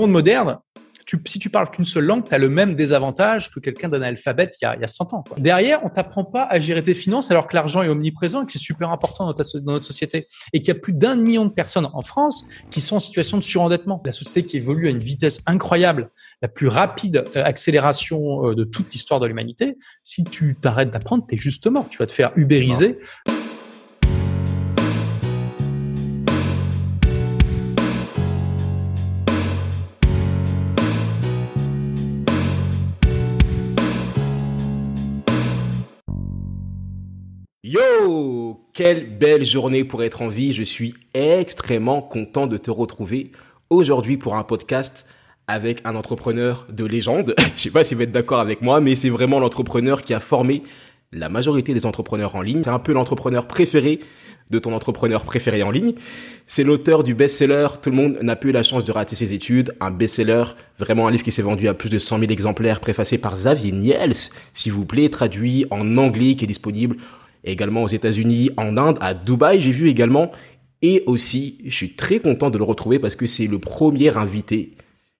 monde moderne, si tu parles qu'une seule langue, tu as le même désavantage que quelqu'un d'un alphabet il y, a, il y a 100 ans. Quoi. Derrière, on t'apprend pas à gérer tes finances alors que l'argent est omniprésent et que c'est super important dans, dans notre société. Et qu'il y a plus d'un million de personnes en France qui sont en situation de surendettement. La société qui évolue à une vitesse incroyable, la plus rapide euh, accélération euh, de toute l'histoire de l'humanité. Si tu t'arrêtes d'apprendre, tu es juste mort. Tu vas te faire ubériser. Yo Quelle belle journée pour être en vie. Je suis extrêmement content de te retrouver aujourd'hui pour un podcast avec un entrepreneur de légende. Je sais pas si vous êtes d'accord avec moi, mais c'est vraiment l'entrepreneur qui a formé la majorité des entrepreneurs en ligne. C'est un peu l'entrepreneur préféré de ton entrepreneur préféré en ligne. C'est l'auteur du best-seller Tout le monde n'a pas eu la chance de rater ses études. Un best-seller, vraiment un livre qui s'est vendu à plus de 100 000 exemplaires, préfacé par Xavier Niels, s'il vous plaît, traduit en anglais, qui est disponible également aux États-Unis, en Inde, à Dubaï, j'ai vu également. Et aussi, je suis très content de le retrouver parce que c'est le premier invité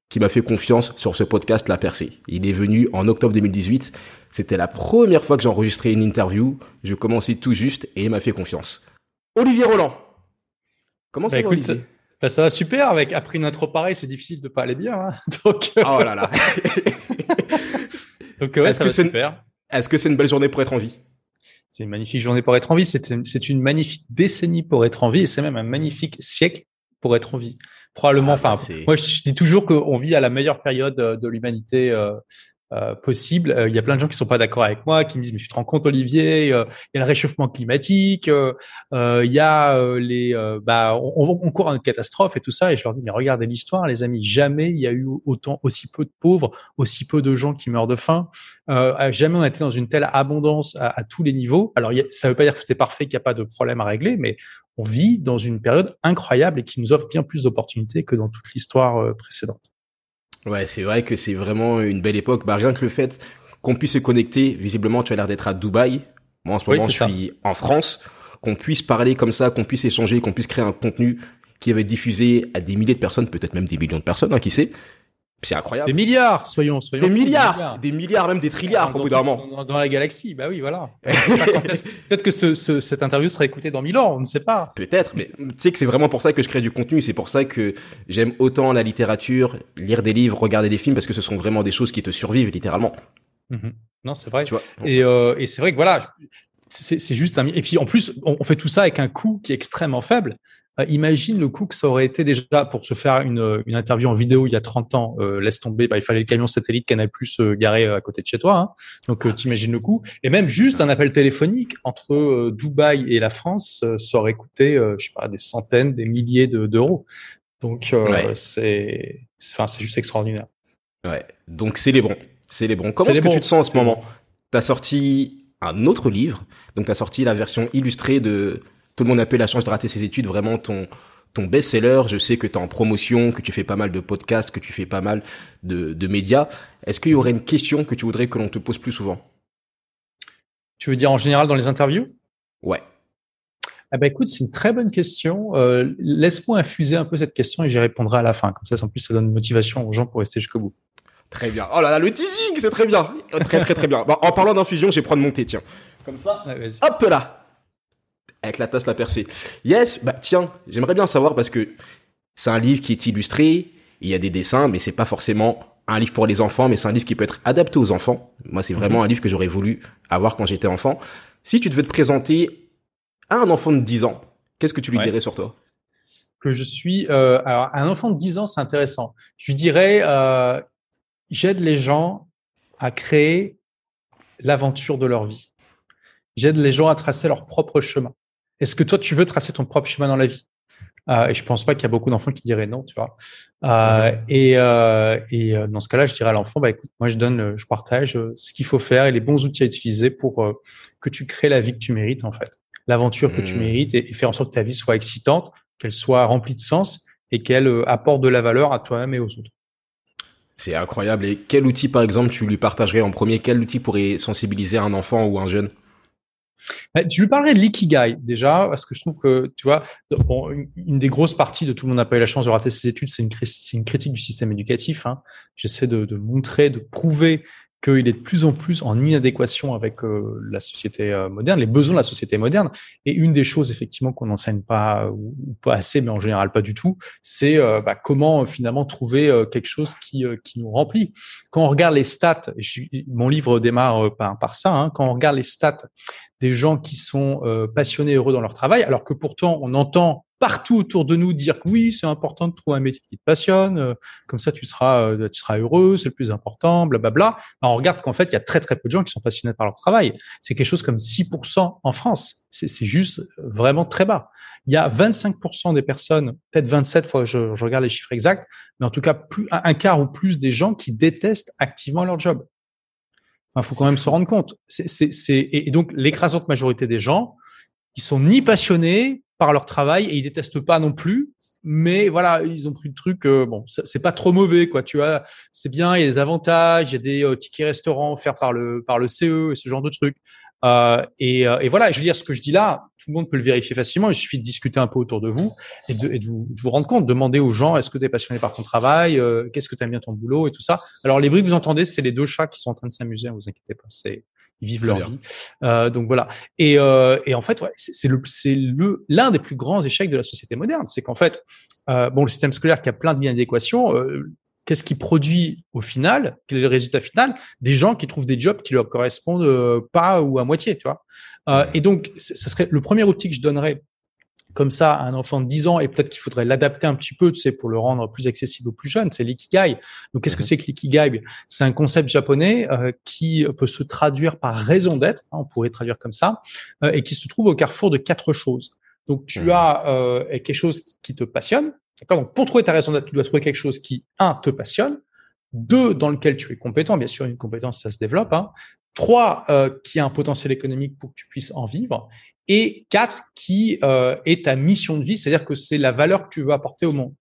qui m'a fait confiance sur ce podcast La Percée. Il est venu en octobre 2018. C'était la première fois que j'enregistrais une interview. Je commençais tout juste et il m'a fait confiance. Olivier Roland. Comment ça bah, va, Olivier? bah, Ça va super. Avec, après une intro pareille, c'est difficile de pas aller bien. Hein. Donc, euh, Oh là là. Donc ouais, ça va super. Est-ce que c'est une belle journée pour être en vie? C'est une magnifique journée pour être en vie, c'est une magnifique décennie pour être en vie, et c'est même un magnifique siècle pour être en vie. Probablement, ah, enfin, moi je dis toujours qu'on vit à la meilleure période de l'humanité euh, euh, possible. Euh, il y a plein de gens qui sont pas d'accord avec moi, qui me disent mais tu te rends compte Olivier, euh, il y a le réchauffement climatique, il y a les, bah on, on, court à une catastrophe et tout ça. Et je leur dis mais regardez l'histoire, les amis, jamais il y a eu autant aussi peu de pauvres, aussi peu de gens qui meurent de faim. jamais on a été dans une telle abondance à, tous les niveaux. Alors ça veut pas dire que tout est parfait, qu'il n'y a pas de problème à régler, mais on vit dans une période incroyable et qui nous offre bien plus d'opportunités que dans toute l'histoire précédente. Ouais, c'est vrai que c'est vraiment une belle époque. Bah, rien que le fait qu'on puisse se connecter, visiblement, tu as l'air d'être à Dubaï. Moi, en ce moment, je suis en France. Qu'on puisse parler comme ça, qu'on puisse échanger, qu'on puisse créer un contenu qui va être diffusé à des milliers de personnes, peut-être même des millions de personnes, hein, qui sait. C'est incroyable. Des milliards, soyons, soyons. Des milliards, des milliards, même des trilliards au bout d'un moment. Dans, la galaxie, bah oui, voilà. Peut-être que ce, ce, cette interview sera écoutée dans mille ans, on ne sait pas. Peut-être, mais tu sais que c'est vraiment pour ça que je crée du contenu. C'est pour ça que j'aime autant la littérature, lire des livres, regarder des films, parce que ce sont vraiment des choses qui te survivent littéralement. Mhm. Non, c'est vrai. Tu vois, et, euh, et c'est vrai que voilà, c'est juste un. Et puis en plus, on fait tout ça avec un coût qui est extrêmement faible. Euh, imagine le coût que ça aurait été déjà pour se faire une, une interview en vidéo il y a 30 ans. Euh, laisse tomber, bah, il fallait le camion satellite Canal Plus euh, garé à côté de chez toi. Hein. Donc tu t'imagines le coût. Et même juste un appel téléphonique entre Dubaï et la France, ça aurait coûté, je sais pas, des centaines, des milliers d'euros. Donc c'est, enfin c'est juste extraordinaire. Ouais. Donc c'est les bons, c'est les bons. Comment est-ce que tu te sens en ce moment? T'as sorti un autre livre, donc t'as sorti la version illustrée de tout le monde a la chance de rater ses études, vraiment ton ton best-seller. Je sais que tu es en promotion, que tu fais pas mal de podcasts, que tu fais pas mal de, de médias. Est-ce qu'il y aurait une question que tu voudrais que l'on te pose plus souvent? Tu veux dire en général dans les interviews? Ouais. Ah bah écoute, c'est une très bonne question. Euh, Laisse-moi infuser un peu cette question et j'y répondrai à la fin. Comme ça, en plus, ça donne une motivation aux gens pour rester jusqu'au bout. Très bien. Oh là là, le teasing, c'est très bien. Très très très bien. en parlant d'infusion, je vais prendre mon thé, tiens. Comme ça. hop là avec la tasse la percée. Yes, bah tiens, j'aimerais bien savoir parce que c'est un livre qui est illustré, il y a des dessins, mais c'est pas forcément un livre pour les enfants, mais c'est un livre qui peut être adapté aux enfants. Moi, c'est vraiment mhm. un livre que j'aurais voulu avoir quand j'étais enfant. Si tu devais te présenter à un enfant de 10 ans, qu'est-ce que tu lui dirais sur toi? Que je suis... Euh, alors, un enfant de 10 ans, c'est intéressant. Je lui dirais, euh, j'aide les gens à créer l'aventure de leur vie. J'aide les gens à tracer leur propre chemin. Est-ce que toi, tu veux tracer ton propre chemin dans la vie? Euh, Et je pense pas qu'il y a beaucoup d'enfants qui diraient non, tu vois. Euh, et, euh, et dans ce cas-là, je dirais à l'enfant, bah écoute, moi je donne, je partage ce qu'il faut faire et les bons outils à utiliser pour que tu crées la vie que tu mérites en fait, l'aventure que tu mmh. mérites et, faire en sorte que ta vie soit excitante, qu'elle soit remplie de sens et qu'elle apporte de la valeur à toi-même et aux autres. C'est incroyable. Et quel outil, par exemple, tu lui partagerais en premier? Quel outil pourrait sensibiliser un enfant ou un jeune? Tu lui parlerais de l'ikigai déjà, parce que je trouve que, tu vois, une des grosses parties de tout le monde n'a pas eu la chance de rater ses études, c'est une, une, critique du système éducatif. Hein. J'essaie de, montrer, de prouver qu'il est de plus en plus en inadéquation avec euh, la société euh, moderne, les besoins de la société moderne. Et une des choses effectivement qu'on n'enseigne pas ou, pas assez, mais en général pas du tout, c'est euh, bah, comment finalement trouver quelque chose qui, qui nous remplit. Quand on regarde les stats, mon livre démarre par, par ça, hein, quand on regarde les stats des gens qui sont passionnés, heureux dans leur travail, alors que pourtant on entend partout autour de nous dire que oui, c'est important de trouver un métier qui te passionne, euh, comme ça tu seras, euh, tu seras heureux, c'est le plus important, blablabla. on regarde qu'en fait, il y a très très peu de gens qui sont passionnés par leur travail. C'est quelque chose comme 6% en France. C'est juste vraiment très bas. Il y a 25% des personnes, peut-être 27 fois, je, je, regarde les chiffres exacts, mais en tout cas plus un quart ou plus des gens qui détestent activement leur job. Enfin, faut quand même se rendre compte. C'est, et donc l'écrasante majorité des gens, qui sont ni passionnés, par leur travail et ils détestent pas non plus. Mais voilà, ils ont pris le truc. Euh, bon, c'est pas trop mauvais, quoi. Tu vois, c'est bien. Il y a des avantages. Il y a des euh, tickets restaurants offerts par le par le CE et ce genre de trucs. Euh, et, euh, et, voilà, je veux dire, ce que je dis là, tout le monde peut le vérifier facilement. Il suffit de discuter un peu autour de vous et de, et de, vous, de vous, rendre compte. Demander aux gens, est-ce que tu es passionné par ton travail Qu'est-ce que tu aimes bien ton boulot et tout ça. Alors, les bruits que vous entendez, c'est les deux chats qui sont en train de s'amuser. Vous inquiétez pas. C'est ils vivent leur vie. Euh, donc voilà. Et, euh, et en fait, ouais, c'est le, c'est le l'un des plus grands échecs de la société moderne, c'est qu'en fait, euh, bon, le système scolaire qui a plein d'inadéquations, euh, qu'est-ce qui produit au final? Quel est le résultat final? Des gens qui trouvent des jobs qui leur correspondent euh, pas ou à moitié, tu vois. Euh, et donc, ça serait le premier outil que je donnerais comme ça à un enfant de 10 ans et peut-être qu'il faudrait l'adapter un petit peu, tu sais, pour le rendre plus accessible aux plus jeunes, c'est l'ikigai. Donc, qu'est-ce que mhm. c'est que l'ikigai? C'est un concept japonais euh, qui peut se traduire par raison d'être, hein, on pourrait traduire comme ça, euh, et qui se trouve au carrefour de quatre choses. Donc, tu mhm. as euh, quelque chose qui te passionne, d'accord? Donc, pour trouver ta raison d'être, tu dois trouver quelque chose qui, un, te passionne, deux, dans lequel tu es compétent. Bien sûr, une compétence, ça se développe. Hein. Trois, euh, qui a un potentiel économique pour que tu puisses en vivre et quatre, qui euh, est ta mission de vie, c'est-à-dire que c'est la valeur que tu veux apporter au monde.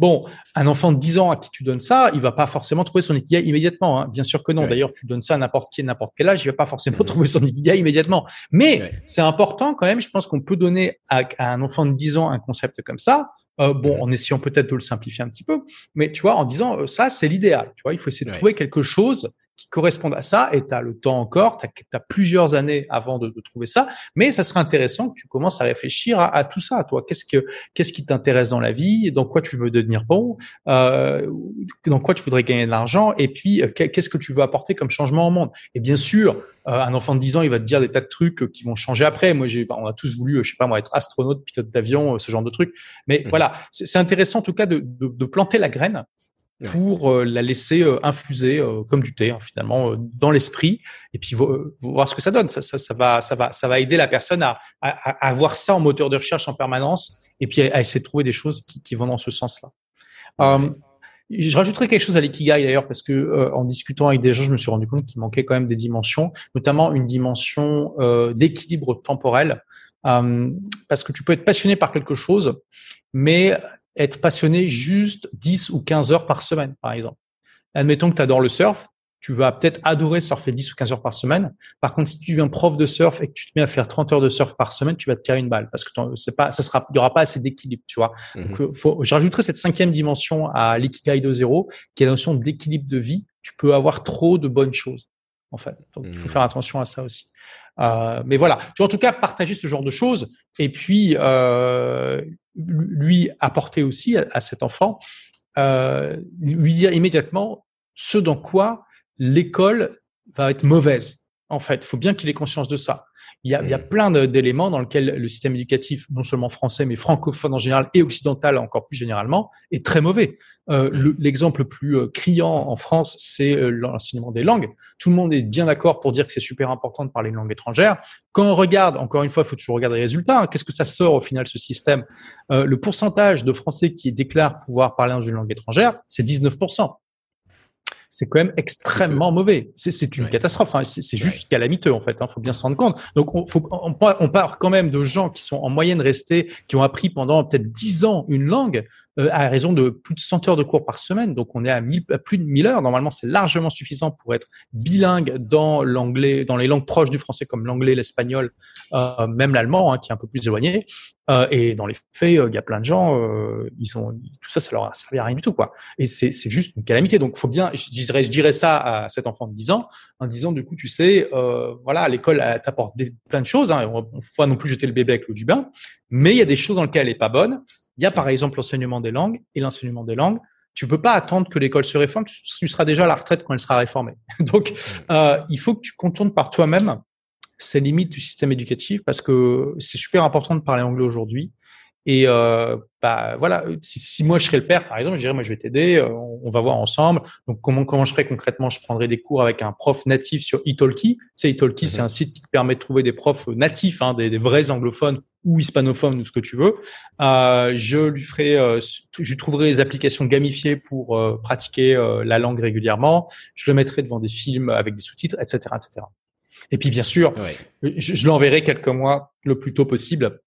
Bon, un enfant de 10 ans à qui tu donnes ça, il va pas forcément trouver son ikigai immédiatement. Hein. Bien sûr que non. D'ailleurs, tu donnes ça à n'importe qui, n'importe quel âge, il va pas forcément trouver son ikigai immédiatement. Mais c'est important quand même. Je pense qu'on peut donner à, un enfant de 10 ans un concept comme ça. Euh, bon, en essayant peut-être de le simplifier un petit peu, mais tu vois, en disant euh, ça, c'est l'idéal. Tu vois, il faut essayer de trouver quelque chose qui correspondent à ça et tu as le temps encore, tu as, plusieurs années avant de, de, trouver ça, mais ça serait intéressant que tu commences à réfléchir à, à tout ça, toi. Qu'est-ce que qu'est-ce qui t'intéresse dans la vie, dans quoi tu veux devenir bon, euh, dans quoi tu voudrais gagner de l'argent et puis euh, qu'est-ce que tu veux apporter comme changement au monde. Et bien sûr, euh, un enfant de 10 ans, il va te dire des tas de trucs qui vont changer après. Moi, j'ai, on a tous voulu, je sais pas moi, être astronaute, pilote d'avion, ce genre de trucs. Mais mmh. voilà, c'est intéressant en tout cas de, de, de planter la graine pour euh, la laisser euh, infuser euh, comme du thé hein, finalement dans l'esprit et puis voir ce que ça donne. Ça, ça, ça, va, ça va, ça va aider la personne à, à, à, avoir ça en moteur de recherche en permanence et puis à, essayer de trouver des choses qui, qui vont dans ce sens-là. je rajouterai quelque chose à l'ikigai d'ailleurs parce que en discutant avec des gens, je me suis rendu compte qu'il manquait quand même des dimensions, notamment une dimension d'équilibre temporel. parce que tu peux être passionné par quelque chose, mais être passionné juste 10 ou 15 heures par semaine, par exemple. Admettons que tu adores le surf, tu vas peut-être adorer surfer 10 ou 15 heures par semaine. Par contre, si tu es un prof de surf et que tu te mets à faire 30 heures de surf par semaine, tu vas te tirer une balle parce que c'est pas, ça sera, il y aura pas assez d'équilibre, tu vois. Mhm. Donc, euh, faut, je rajouterai cette cinquième dimension à l'ikigai de zéro, qui est la notion d'équilibre de vie. Tu peux avoir trop de bonnes choses, en fait. Donc, il faut mhm. faire attention à ça aussi. Euh, mais voilà, tu vois, en tout cas, partager ce genre de choses et puis euh, lui apporter aussi à, cet enfant, euh, lui dire immédiatement ce dans quoi l'école va être mauvaise. En fait, il faut bien qu'il ait conscience de ça. Il y a, il y a mmh. plein d'éléments dans lesquels le système éducatif, non seulement français, mais francophone en général et occidental encore plus généralement, est très mauvais. Euh, mmh. L'exemple le, plus euh, criant en France, c'est euh, l'enseignement des langues. Tout le monde est bien d'accord pour dire que c'est super important de parler une langue étrangère. Quand on regarde, encore une fois, il faut toujours regarder les résultats. Hein, Qu'est-ce que ça sort au final, ce système? Euh, Le pourcentage de Français qui déclarent pouvoir parler dans une langue étrangère, c'est 19% c'est quand même extrêmement mauvais. C'est une catastrophe. Hein. C'est juste calamiteux en fait. Il hein. faut bien se rendre compte. Donc on, faut, on, parle quand même de gens qui sont en moyenne restés, qui ont appris pendant peut-être dix ans une langue. Euh, à raison de plus de 100 heures de cours par semaine. Donc, on est à, plus de 1000 heures. Normalement, c'est largement suffisant pour être bilingue dans l'anglais, dans les langues proches du français comme l'anglais, l'espagnol, euh, même l'allemand, hein, qui est un peu plus éloigné. Euh, et dans les faits, il y a plein de gens, ils ont tout ça, ça leur a servi à rien du tout, quoi. Et c'est juste une calamité. Donc, faut bien, je dirais, je dirais ça à cet enfant de 10 ans, en disant, du coup, tu sais, voilà, l'école t'apporte plein de choses. Hein, on ne faut pas non plus jeter le bébé avec l'eau du bain, mais il y a des choses dans lesquelles elle est pas bonne. Il y a par exemple l'enseignement des langues et l'enseignement des langues. Tu peux pas attendre que l'école se réforme. Tu, seras déjà à la retraite quand elle sera réformée. Donc, euh, il faut que tu contournes par toi-même ces limites du système éducatif parce que c'est super important de parler anglais aujourd'hui. Et euh, bah voilà, si, moi je serais le père, par exemple, je dirais moi je vais t'aider, euh, on, va voir ensemble. Donc comment comment je ferais concrètement? Je prendrais des cours avec un prof natif sur Italki. Sais, Italki, c'est mhm. un site qui permet de trouver des profs natifs, hein, des, des, vrais anglophones ou hispanophones ou ce que tu veux. Euh, je lui ferai, euh, je lui trouverai des applications gamifiées pour euh, pratiquer euh, la langue régulièrement. Je le mettrai devant des films avec des sous-titres, etc., etc. Et puis bien sûr, je, je l'enverrai quelques mois le plus tôt possible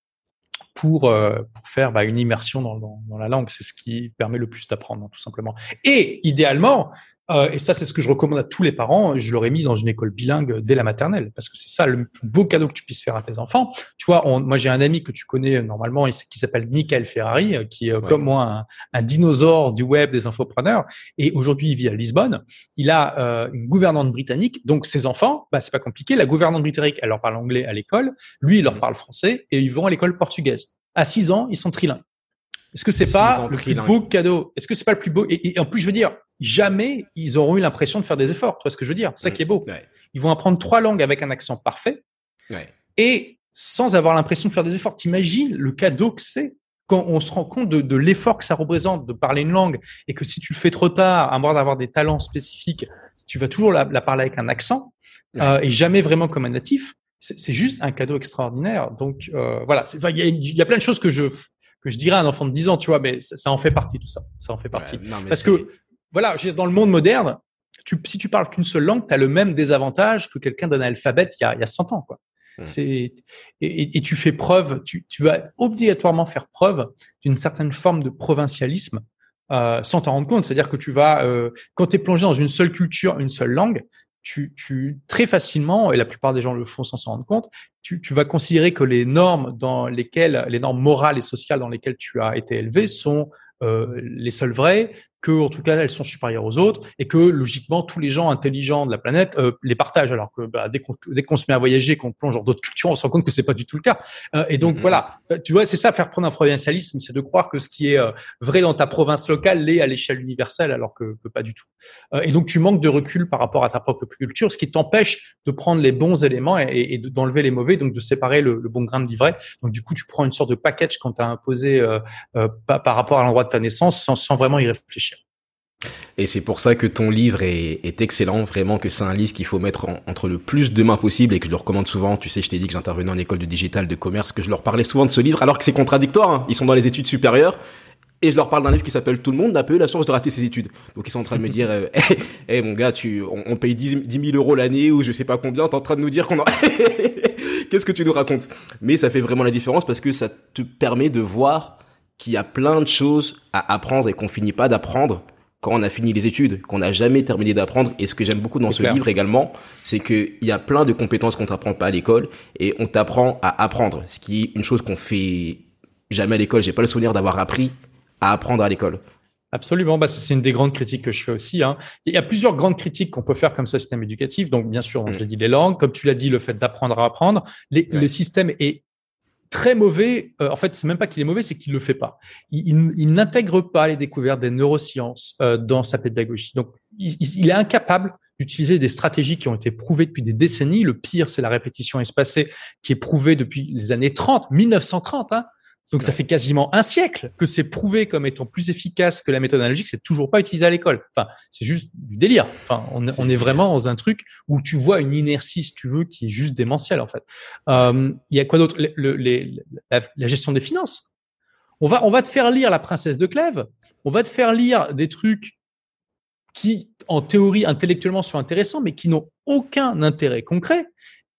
pour, euh, pour faire bah, une immersion dans, dans, dans la langue. C'est ce qui permet le plus d'apprendre, tout simplement. Et idéalement, euh, et ça, c'est ce que je recommande à tous les parents. Je l'aurais mis dans une école bilingue dès la maternelle, parce que c'est ça le plus beau cadeau que tu puisses faire à tes enfants. Tu vois, on, moi j'ai un ami que tu connais normalement, qui s'appelle Michael Ferrari, euh, qui est comme moi un, un, dinosaure du web des infopreneurs. Et aujourd'hui, il vit à Lisbonne. Il a euh, une gouvernante britannique, donc ses enfants, bah c'est pas compliqué. La gouvernante britannique, elle leur parle anglais à l'école, lui, il leur mmh. parle français, et ils vont à l'école portugaise. À 6 ans, ils sont trilingues. Est-ce que c'est pas le plus beau cadeau? Est-ce que c'est pas le plus beau? Et, en plus, je veux dire, jamais ils auront eu l'impression de faire des efforts. Tu vois ce que je veux dire? C'est ça qui est beau. Ils vont apprendre trois langues avec un accent parfait et sans avoir l'impression de faire des efforts. T'imagines le cadeau que c'est quand on se rend compte de, l'effort que ça représente de parler une langue et que si tu le fais trop tard, à moins d'avoir des talents spécifiques, tu vas toujours la, parler avec un accent euh, et jamais vraiment comme un natif. C'est juste un cadeau extraordinaire. Donc euh, voilà, il y, y, a plein de choses que je que je dirais à un enfant de 10 ans, tu vois, mais ça, en fait partie tout ça. Ça en fait partie. Parce que voilà, dans le monde moderne, tu, si tu parles qu'une seule langue, tu as le même désavantage que quelqu'un d'un alphabet il y a, il y a 100 ans, quoi. Mmh. C'est et, et, tu fais preuve, tu, tu vas obligatoirement faire preuve d'une certaine forme de provincialisme euh, sans t'en rendre compte. C'est-à-dire que tu vas, euh, quand tu es plongé dans une seule culture, une seule langue, tu, tu, très facilement, et la plupart des gens le font sans s'en rendre compte, tu, tu, vas considérer que les normes dans lesquelles, les normes morales et sociales dans lesquelles tu as été élevé sont euh, les seules vraies, que en tout cas elles sont supérieures aux autres et que logiquement tous les gens intelligents de la planète euh, les partagent. Alors que bah, dès qu'on se met à voyager qu'on plonge dans d'autres cultures on se rend compte que c'est pas du tout le cas. Euh, et donc mm-hmm. voilà. Tu vois c'est ça faire prendre un provincialisme c'est de croire que ce qui est vrai dans ta province locale l'est à l'échelle universelle alors que, que, pas du tout. Et donc tu manques de recul par rapport à ta propre culture ce qui t'empêche de prendre les bons éléments et, et d'enlever les mauvais donc de séparer le, le, bon grain de l'ivraie. Donc du coup tu prends une sorte de package quand tu as imposé par, par rapport à l'endroit de ta naissance sans, vraiment y réfléchir et c'est pour ça que ton livre est, excellent, vraiment que c'est un livre qu'il faut mettre entre le plus de mains possible et que je le recommande souvent. Tu sais, je t'ai dit que j'intervenais en école de digital, de commerce, que je leur parlais souvent de ce livre, alors que c'est contradictoire. Hein. Ils sont dans les études supérieures et je leur parle d'un livre qui s'appelle Tout le monde n'a pas eu la chance de rater ses études. Donc ils sont en train de me dire, euh, hey, mon gars, tu, on, paye 10, 000 euros l'année ou je sais pas combien, t'es en train de nous dire qu'on a... Qu'est-ce que tu nous racontes? Mais ça fait vraiment la différence parce que ça te permet de voir qu'il y a plein de choses à apprendre et qu'on finit pas d'apprendre quand on a fini les études, qu'on n'a jamais terminé d'apprendre. Et ce que j'aime beaucoup dans ce livre également, c'est qu'il y a plein de compétences qu'on t'apprend pas à l'école et on t'apprend à apprendre, ce qui est une chose qu'on fait jamais à l'école. J'ai pas le souvenir d'avoir appris à apprendre à l'école. Absolument, bah, c'est une des grandes critiques que je fais aussi. Hein. Il y a plusieurs grandes critiques qu'on peut faire comme ça, système éducatif. Donc, bien sûr, je mm. l'ai dit, les langues, comme tu l'as dit, le fait d'apprendre à apprendre. Le système est très mauvais. Euh, en fait, c'est même pas qu'il est mauvais, c'est qu'il le fait pas. Il, n'intègre pas les découvertes des neurosciences euh, dans sa pédagogie. Donc, il, est incapable d'utiliser des stratégies qui ont été prouvées depuis des décennies. Le pire, c'est la répétition espacée, qui est prouvée depuis les années 30, 1930. Hein, donc ça fait quasiment un siècle que c'est prouvé comme étant plus efficace que la méthode analogique, c'est toujours pas utilisé à l'école. Enfin, c'est juste du délire. Enfin, on, on, est vraiment dans un truc où tu vois une inertie, si tu veux, qui est juste démentielle en fait. Euh, il y a quoi d'autre? Le, la, la, gestion des finances. On va, on va te faire lire La Princesse de Clèves. On va te faire lire des trucs qui, en théorie, intellectuellement, sont intéressants, mais qui n'ont aucun intérêt concret.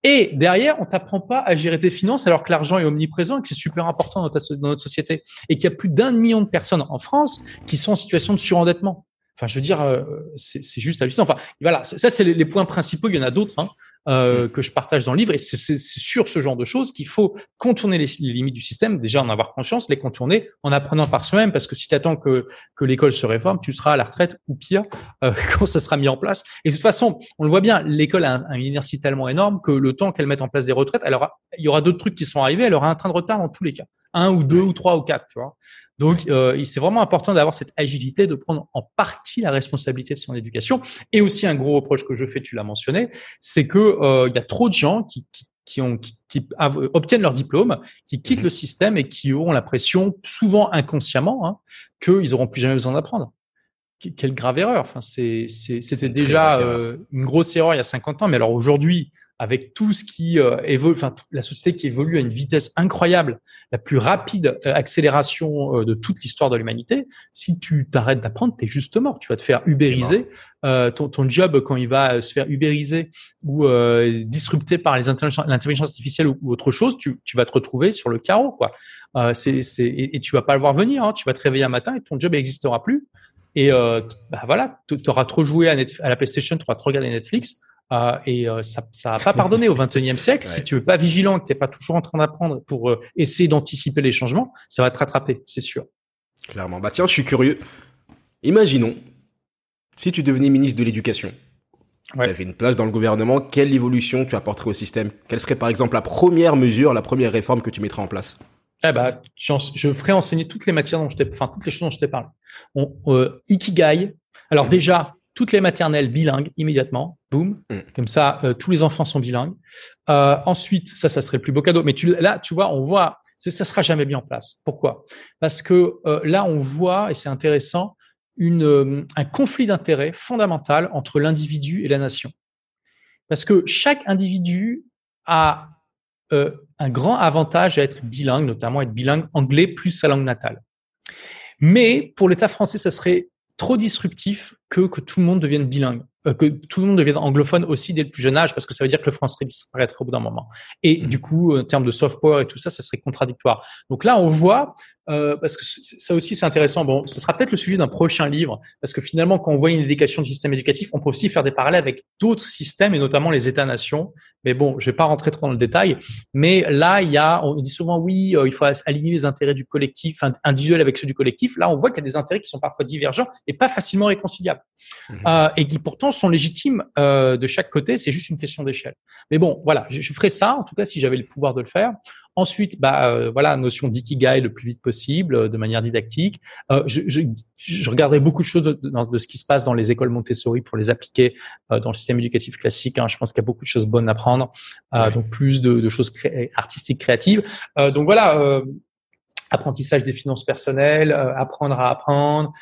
Et derrière, on t'apprend pas à gérer tes finances alors que l'argent est omniprésent et que c'est super important dans, notre société. Et qu'il y a plus d'un million de personnes en France qui sont en situation de surendettement. Enfin, je veux dire, euh, c'est juste hallucinant. Enfin, voilà, ça, c'est les, points principaux. Il y en a d'autres hein, euh, que je partage dans le livre. Et c'est sur ce genre de choses qu'il faut contourner les, limites du système, déjà en avoir conscience, les contourner en apprenant par soi-même. Parce que si tu attends que, que l'école se réforme, tu seras à la retraite ou pire euh, quand ça sera mis en place. Et de toute façon, on le voit bien, l'école a un, une inertie tellement énorme que le temps qu'elle mette en place des retraites, alors il y aura d'autres trucs qui sont arrivés, elle aura un train de retard dans tous les cas un ou deux ou trois ou quatre, tu vois. Donc, euh, c'est vraiment important d'avoir cette agilité, de prendre en partie la responsabilité de son éducation. Et aussi un gros reproche que je fais, tu l'as mentionné, c'est que euh, il y a trop de gens qui, qui, qui ont qui, qui obtiennent leur diplôme, qui quittent mhm. le système et qui auront l'impression, souvent inconsciemment, hein, qu'ils n'auront plus jamais besoin d'apprendre. Quelle grave erreur. Enfin, c'était déjà euh, une grosse erreur il y a 50 ans, mais alors aujourd'hui, avec tout ce qui euh, évolue, enfin la société qui évolue à une vitesse incroyable, la plus rapide euh, accélération euh, de toute l'histoire de l'humanité, si tu t'arrêtes d'apprendre, t'es juste mort. Tu vas te faire ubériser. ton, ton job quand il va se faire ubériser ou disrupter par les l'intelligence artificielle ou, autre chose, tu, tu, vas te retrouver sur le carreau, quoi. c'est, c'est, et, tu vas pas le voir venir. Hein. Tu vas te réveiller un matin et ton job n'existera plus. Et bah voilà, tu auras trop joué à, à la PlayStation, tu auras trop regardé Netflix euh, et euh, ça ça va pas pardonné au XXIe siècle. Si tu veux pas vigilant, que t'es pas toujours en train d'apprendre pour euh, essayer d'anticiper les changements, ça va te rattraper, c'est sûr. Clairement. Bah tiens, je suis curieux. Imaginons si tu devenais ministre de l'Éducation. Ouais. Tu avais une place dans le gouvernement. Quelle évolution tu apporterais au système? Quelle serait par exemple la première mesure, la première réforme que tu mettrais en place? Eh ben, je ferais enseigner toutes les matières dont je t'ai, enfin toutes les choses dont je t'ai parlé. On, Ikigai. Alors déjà, toutes les maternelles bilingues immédiatement, boum, mm. comme ça, euh, tous les enfants sont bilingues. Euh, ensuite, ça, ça serait le plus beau cadeau. Mais tu, là, tu vois, on voit, ça sera jamais mis en place. Pourquoi? Parce que euh, là, on voit, et c'est intéressant, une, un conflit d'intérêts fondamental entre l'individu et la nation. Parce que chaque individu a un grand avantage à être bilingue, notamment être bilingue anglais plus sa langue natale. Mais pour l'État français, ça serait trop disruptif que, que tout le monde devienne bilingue, euh, que tout le monde devienne anglophone aussi dès le plus jeune âge, parce que ça veut dire que le français disparaîtra au bout d'un moment. Et mmh. du coup, en termes de soft power et tout ça, ça serait contradictoire. Donc là, on voit euh, parce que ça aussi c'est intéressant. Bon, ce sera peut-être le sujet d'un prochain livre, parce que finalement, quand on voit une éducation du système éducatif, on peut aussi faire des parallèles avec d'autres systèmes et notamment les États-nations. Mais bon, je vais pas rentrer trop dans le détail. Mais là, il y a, on dit souvent oui, euh, il faut aligner les intérêts du collectif individuel avec ceux du collectif. Là, on voit qu'il y a des intérêts qui sont parfois divergents et pas facilement réconciliables, mmh. euh, et qui pourtant sont légitimes euh, de chaque côté. C'est juste une question d'échelle. Mais bon, voilà, je, je ferai ça en tout cas si j'avais le pouvoir de le faire. Ensuite, bah euh, voilà, notion d'ikigai le plus vite possible, euh, de manière didactique. Euh, je, je, je, regarderai beaucoup de choses de, de, ce qui se passe dans les écoles Montessori pour les appliquer euh, dans le système éducatif classique. Hein. Je pense qu'il y a beaucoup de choses bonnes à prendre, donc plus de, de choses artistiques créatives. donc voilà, apprentissage des finances personnelles, apprendre à apprendre.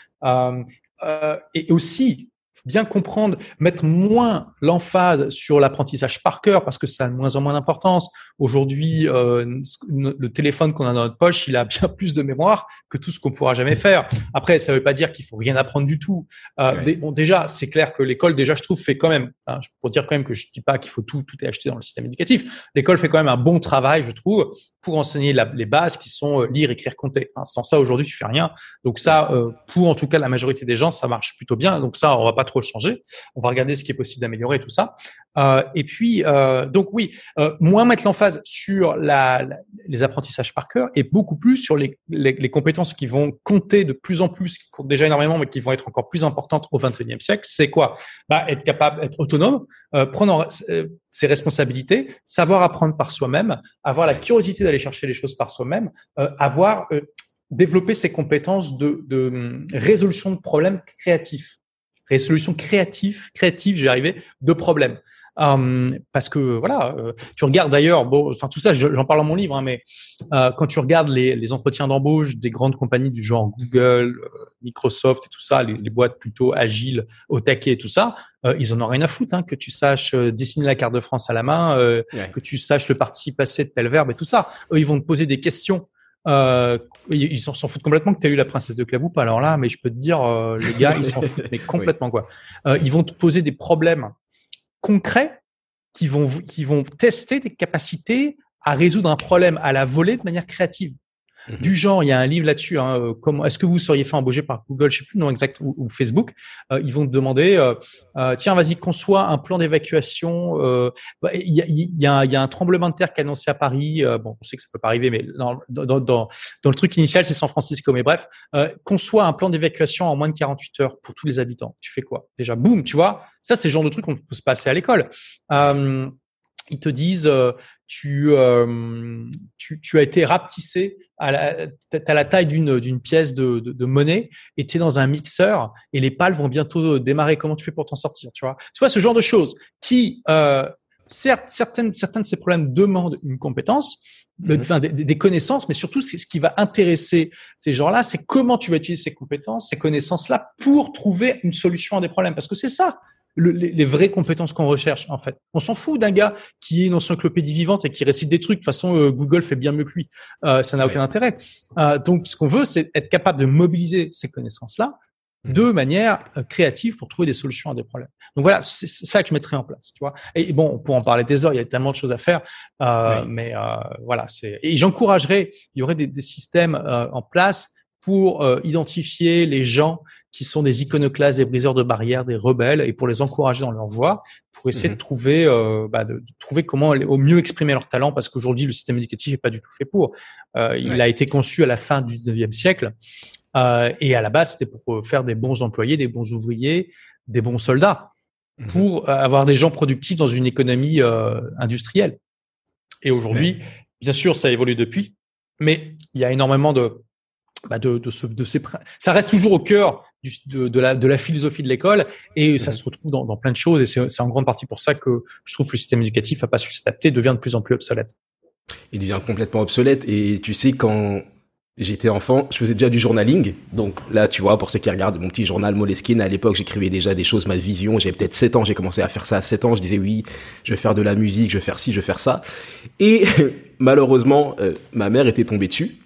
et aussi bien comprendre, mettre moins l'emphase sur l'apprentissage par cœur parce que ça a de moins en moins d'importance. Aujourd'hui, euh, le téléphone qu'on a dans notre poche, il a bien plus de mémoire que tout ce qu'on pourra jamais faire. Après, ça ne veut pas dire qu'il faut rien apprendre du tout. Euh, bon, déjà, c'est clair que l'école, déjà, je trouve, fait quand même, hein, pour dire quand même que je dis pas qu'il faut tout, tout est acheté dans le système éducatif. L'école fait quand même un bon travail, je trouve, pour enseigner les bases qui sont euh, lire, écrire, compter. Hein, sans ça, aujourd'hui, tu fais rien. Donc ça, euh, pour en tout cas la majorité des gens, ça marche plutôt bien. Donc ça, on va pas trop changer. On va regarder ce qui est possible d'améliorer tout ça. Euh, et puis, euh, donc oui, euh, moins mettre l'emphase sur les apprentissages par cœur et beaucoup plus sur les, compétences qui vont compter de plus en plus, qui comptent déjà énormément, mais qui vont être encore plus importantes au XXIe siècle. C'est quoi? Bah, Être capable, être autonome, prendre ses responsabilités, savoir apprendre par soi-même, avoir la curiosité d'aller chercher les choses par soi-même, avoir développer ses compétences de, de hum, résolution de problèmes créatifs résolution créative, créative, j'ai arrivé, de problèmes. Um, parce que voilà, euh, tu regardes d'ailleurs, bon, enfin tout ça, j'en parle dans mon livre, hein, mais euh, quand tu regardes les, les entretiens d'embauche des grandes compagnies du genre Google, euh, Microsoft et tout ça, les, les, boîtes plutôt agiles, au taquet et tout ça, ils en ont rien à foutre, hein, que tu saches dessiner la carte de France à la main, que tu saches le participe passé de tel verbe et tout ça. Eux, ils vont te poser des questions euh, ils s'en foutent complètement que tu as eu la princesse de Clavou. Alors là, mais je peux te dire, euh, les gars, ils s'en foutent, mais complètement quoi. Euh, ils vont te poser des problèmes concrets qui vont, qui vont tester des capacités à résoudre un problème à la volée de manière créative. Mhm. Du genre, il y a un livre là-dessus. Hein, euh, comment est-ce que vous seriez fait embaucher par Google, je sais plus le nom exact, ou, Facebook euh, Ils vont te demander, euh, tiens, vas-y, conçois un plan d'évacuation. Bah, il y, a, y, a, y, a, un tremblement de terre qui est annoncé à Paris. bon, on sait que ça peut pas arriver, mais dans, dans, dans, dans le truc initial, c'est San Francisco. Mais bref, conçois un plan d'évacuation en moins de 48 heures pour tous les habitants. Tu fais quoi? Déjà, boum, tu vois Ça, c'est le genre de truc qu'on peut se passer à l'école ils te disent euh, euh, tu, tu, as été rapetissé à la, à la taille d'une, pièce de, de, monnaie et tu es dans un mixeur et les pales vont bientôt démarrer. Comment tu fais pour t'en sortir Tu vois, tu vois ce genre de choses qui, euh, certes, certaines, certains de ces problèmes demandent une compétence, mhm. des, des, connaissances, mais surtout, ce qui va intéresser ces gens-là, c'est comment tu vas utiliser ces compétences, ces connaissances-là pour trouver une solution à des problèmes. Parce que c'est ça les, vraies compétences qu'on recherche en fait. On s'en fout d'un gars qui est une encyclopédie vivante et qui récite des trucs. De toute façon, euh, Google fait bien mieux que lui. Euh, ça n'a aucun intérêt. Euh, donc, ce qu'on veut, c'est être capable de mobiliser ces connaissances-là mmh. de manière créative pour trouver des solutions à des problèmes. Donc voilà, c'est ça que je mettrais en place. Tu vois. Et bon, pour en parler des heures, il y a tellement de choses à faire. Mais voilà, c'est. Et j'encouragerais. Il y aurait des, des systèmes en place pour identifier les gens qui sont des iconoclastes, des briseurs de barrières, des rebelles, et pour les encourager dans leur voie, pour essayer de mhm. trouver, euh, bah, de, trouver comment au mieux exprimer leur talent, parce qu'aujourd'hui le système éducatif n'est pas du tout fait pour. Euh, il a été conçu à la fin du 19e siècle, euh, et à la base c'était pour faire des bons employés, des bons ouvriers, des bons soldats, mhm. pour avoir des gens productifs dans une économie euh, industrielle. Et aujourd'hui, bien sûr, ça évolue depuis, mais il y a énormément de bah de, de, ce, de ces, ça reste toujours au cœur du, de, de, la, de la philosophie de l'école et ça mhm. se retrouve dans, dans plein de choses et c'est en grande partie pour ça que je trouve que le système éducatif n'a pas su s'adapter, devient de plus en plus obsolète. Il devient complètement obsolète et tu sais quand j'étais enfant, je faisais déjà du journaling. Donc là, tu vois, pour ceux qui regardent mon petit journal Moleskine, à l'époque, j'écrivais déjà des choses, ma vision. J'avais peut-être 7 ans, j'ai commencé à faire ça à 7 ans. Je disais oui, je vais faire de la musique, je vais faire ci, je vais faire ça. Et malheureusement, euh, ma mère était tombée dessus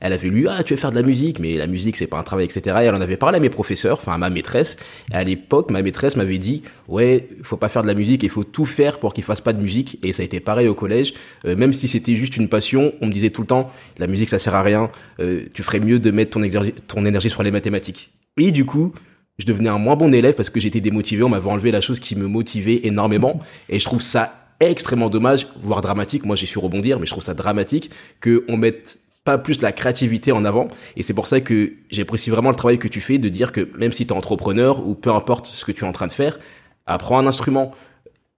elle avait lu ah tu veux faire de la musique? Mais la musique c'est pas un travail etc et elle en avait parlé à mes professeurs enfin à ma maîtresse. Et à l'époque ma maîtresse m'avait dit ouais faut pas faire de la musique il faut tout faire pour qu'il fasse pas de musique et ça a été pareil au collège. Euh, même si c'était juste une passion on me disait tout le temps la musique ça sert à rien. Euh, tu ferais mieux de mettre ton, ton énergie sur les mathématiques et du coup je devenais un moins bon élève parce que j'étais démotivé. On m'avait enlevé la chose qui me motivait énormément. Et je trouve ça extrêmement dommage, voire dramatique. Moi, j'ai su rebondir, mais je trouve ça dramatique que on mette plus la créativité en avant. Et c'est pour ça que j'apprécie vraiment le travail que tu fais de dire que même si tu es entrepreneur ou peu importe ce que tu es en train de faire, apprends un instrument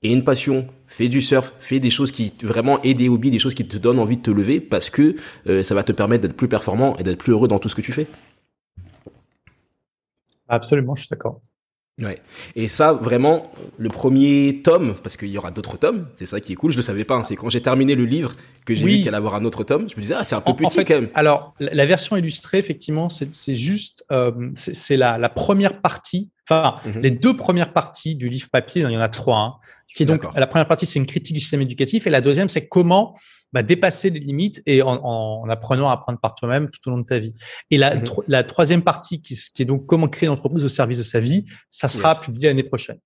et une passion, fais du surf, fais des choses qui vraiment aident des hobbies, des choses qui te donnent envie de te lever parce que euh, ça va te permettre d'être plus performant et d'être plus heureux dans tout ce que tu fais. Absolument, je suis d'accord. Ouais. Et ça, vraiment, le premier tome, parce qu'il y aura d'autres tomes, c'est ça qui est cool, je le savais pas, hein. c'est quand j'ai terminé le livre que j'ai vu qu'il allait avoir un autre tome, je me disais, ah, c'est un peu petit quand même. Alors, la version illustrée, effectivement, c'est juste, euh, c'est la, la première partie, enfin, mhm. les deux premières parties du livre papier, il y en a trois, hein, qui est donc, la première partie, c'est une critique du système éducatif, et la deuxième, c'est comment bah, dépasser les limites et en, en, apprenant à apprendre par toi-même tout au long de ta vie. Et la, mhm. la troisième partie, qui, qui, est donc comment créer une entreprise au service de sa vie, ça sera publié l'année prochaine.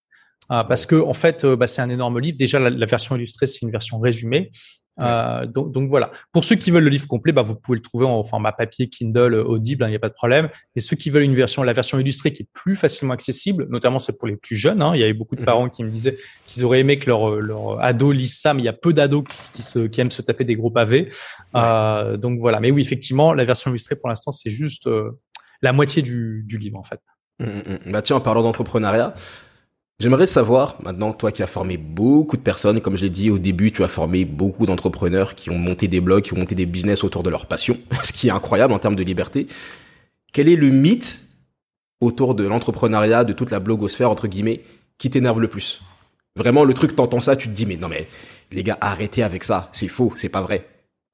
Ah, parce que en fait, euh, bah, c'est un énorme livre. Déjà, la version illustrée, c'est une version résumée. Euh, donc, donc, voilà. Pour ceux qui veulent le livre complet, bah, vous pouvez le trouver en format papier, Kindle, Audible, il hein, n'y a pas de problème. Et ceux qui veulent une version, la version illustrée qui est plus facilement accessible, notamment c'est pour les plus jeunes. Hein, il y avait beaucoup de mhm. parents qui me disaient qu'ils auraient aimé que leur, leur ado lise ça, mais il y a peu d'ados qui, qui, se, qui aiment se taper des gros pavés. Euh, donc voilà. Mais oui, effectivement, la version illustrée pour l'instant, c'est juste euh, la moitié du, du livre en fait. Mmh, mmh. Bah tiens, en parlant d'entrepreneuriat, J'aimerais savoir, maintenant, toi qui as formé beaucoup de personnes, comme je l'ai dit au début, tu as formé beaucoup d'entrepreneurs qui ont monté des blogs, qui ont monté des business autour de leur passion, ce qui est incroyable en termes de liberté. Quel est le mythe autour de l'entrepreneuriat, de toute la blogosphère, entre guillemets, qui t'énerve le plus? Vraiment, le truc, t'entends ça, tu te dis, mais non, mais les gars, arrêtez avec ça, c'est faux, c'est pas vrai.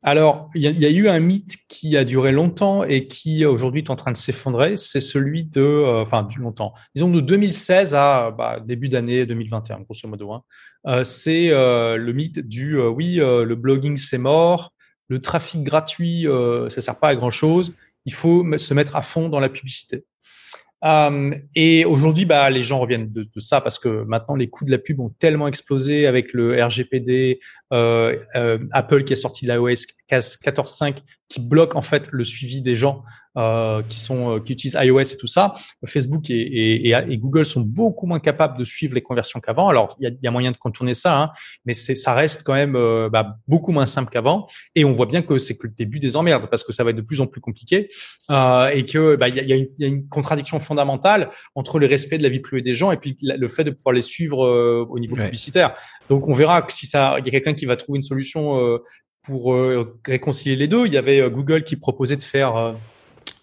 Alors, il y, a eu un mythe qui a duré longtemps et qui aujourd'hui est en train de s'effondrer. C'est celui de, euh, enfin, du longtemps. Disons de 2016 à bah, début d'année 2021, grosso modo. Hein. Euh, c'est euh, le mythe du, oui, le blogging c'est mort, le trafic gratuit, ça sert pas à grand chose. Il faut se mettre à fond dans la publicité. Et aujourd'hui, bah, les gens reviennent de, de, ça parce que maintenant les coûts de la pub ont tellement explosé avec le RGPD, euh, euh, Apple qui a sorti l'iOS 14.5 qui bloque en fait le suivi des gens euh, qui sont euh, qui utilisent iOS et tout ça. Facebook et, et, et, Google sont beaucoup moins capables de suivre les conversions qu'avant. Alors il y a, y a, moyen de contourner ça, hein, mais ça reste quand même euh, bah, beaucoup moins simple qu'avant. Et on voit bien que c'est que le début des emmerdes parce que ça va être de plus en plus compliqué euh, et que bah, il y, a, y, y, a, une contradiction fondamentale entre le respect de la vie privée des gens et puis le fait de pouvoir les suivre au niveau publicitaire. Donc on verra que si ça, il y a quelqu'un qui va trouver une solution pour réconcilier les deux. Il y avait Google qui proposait de faire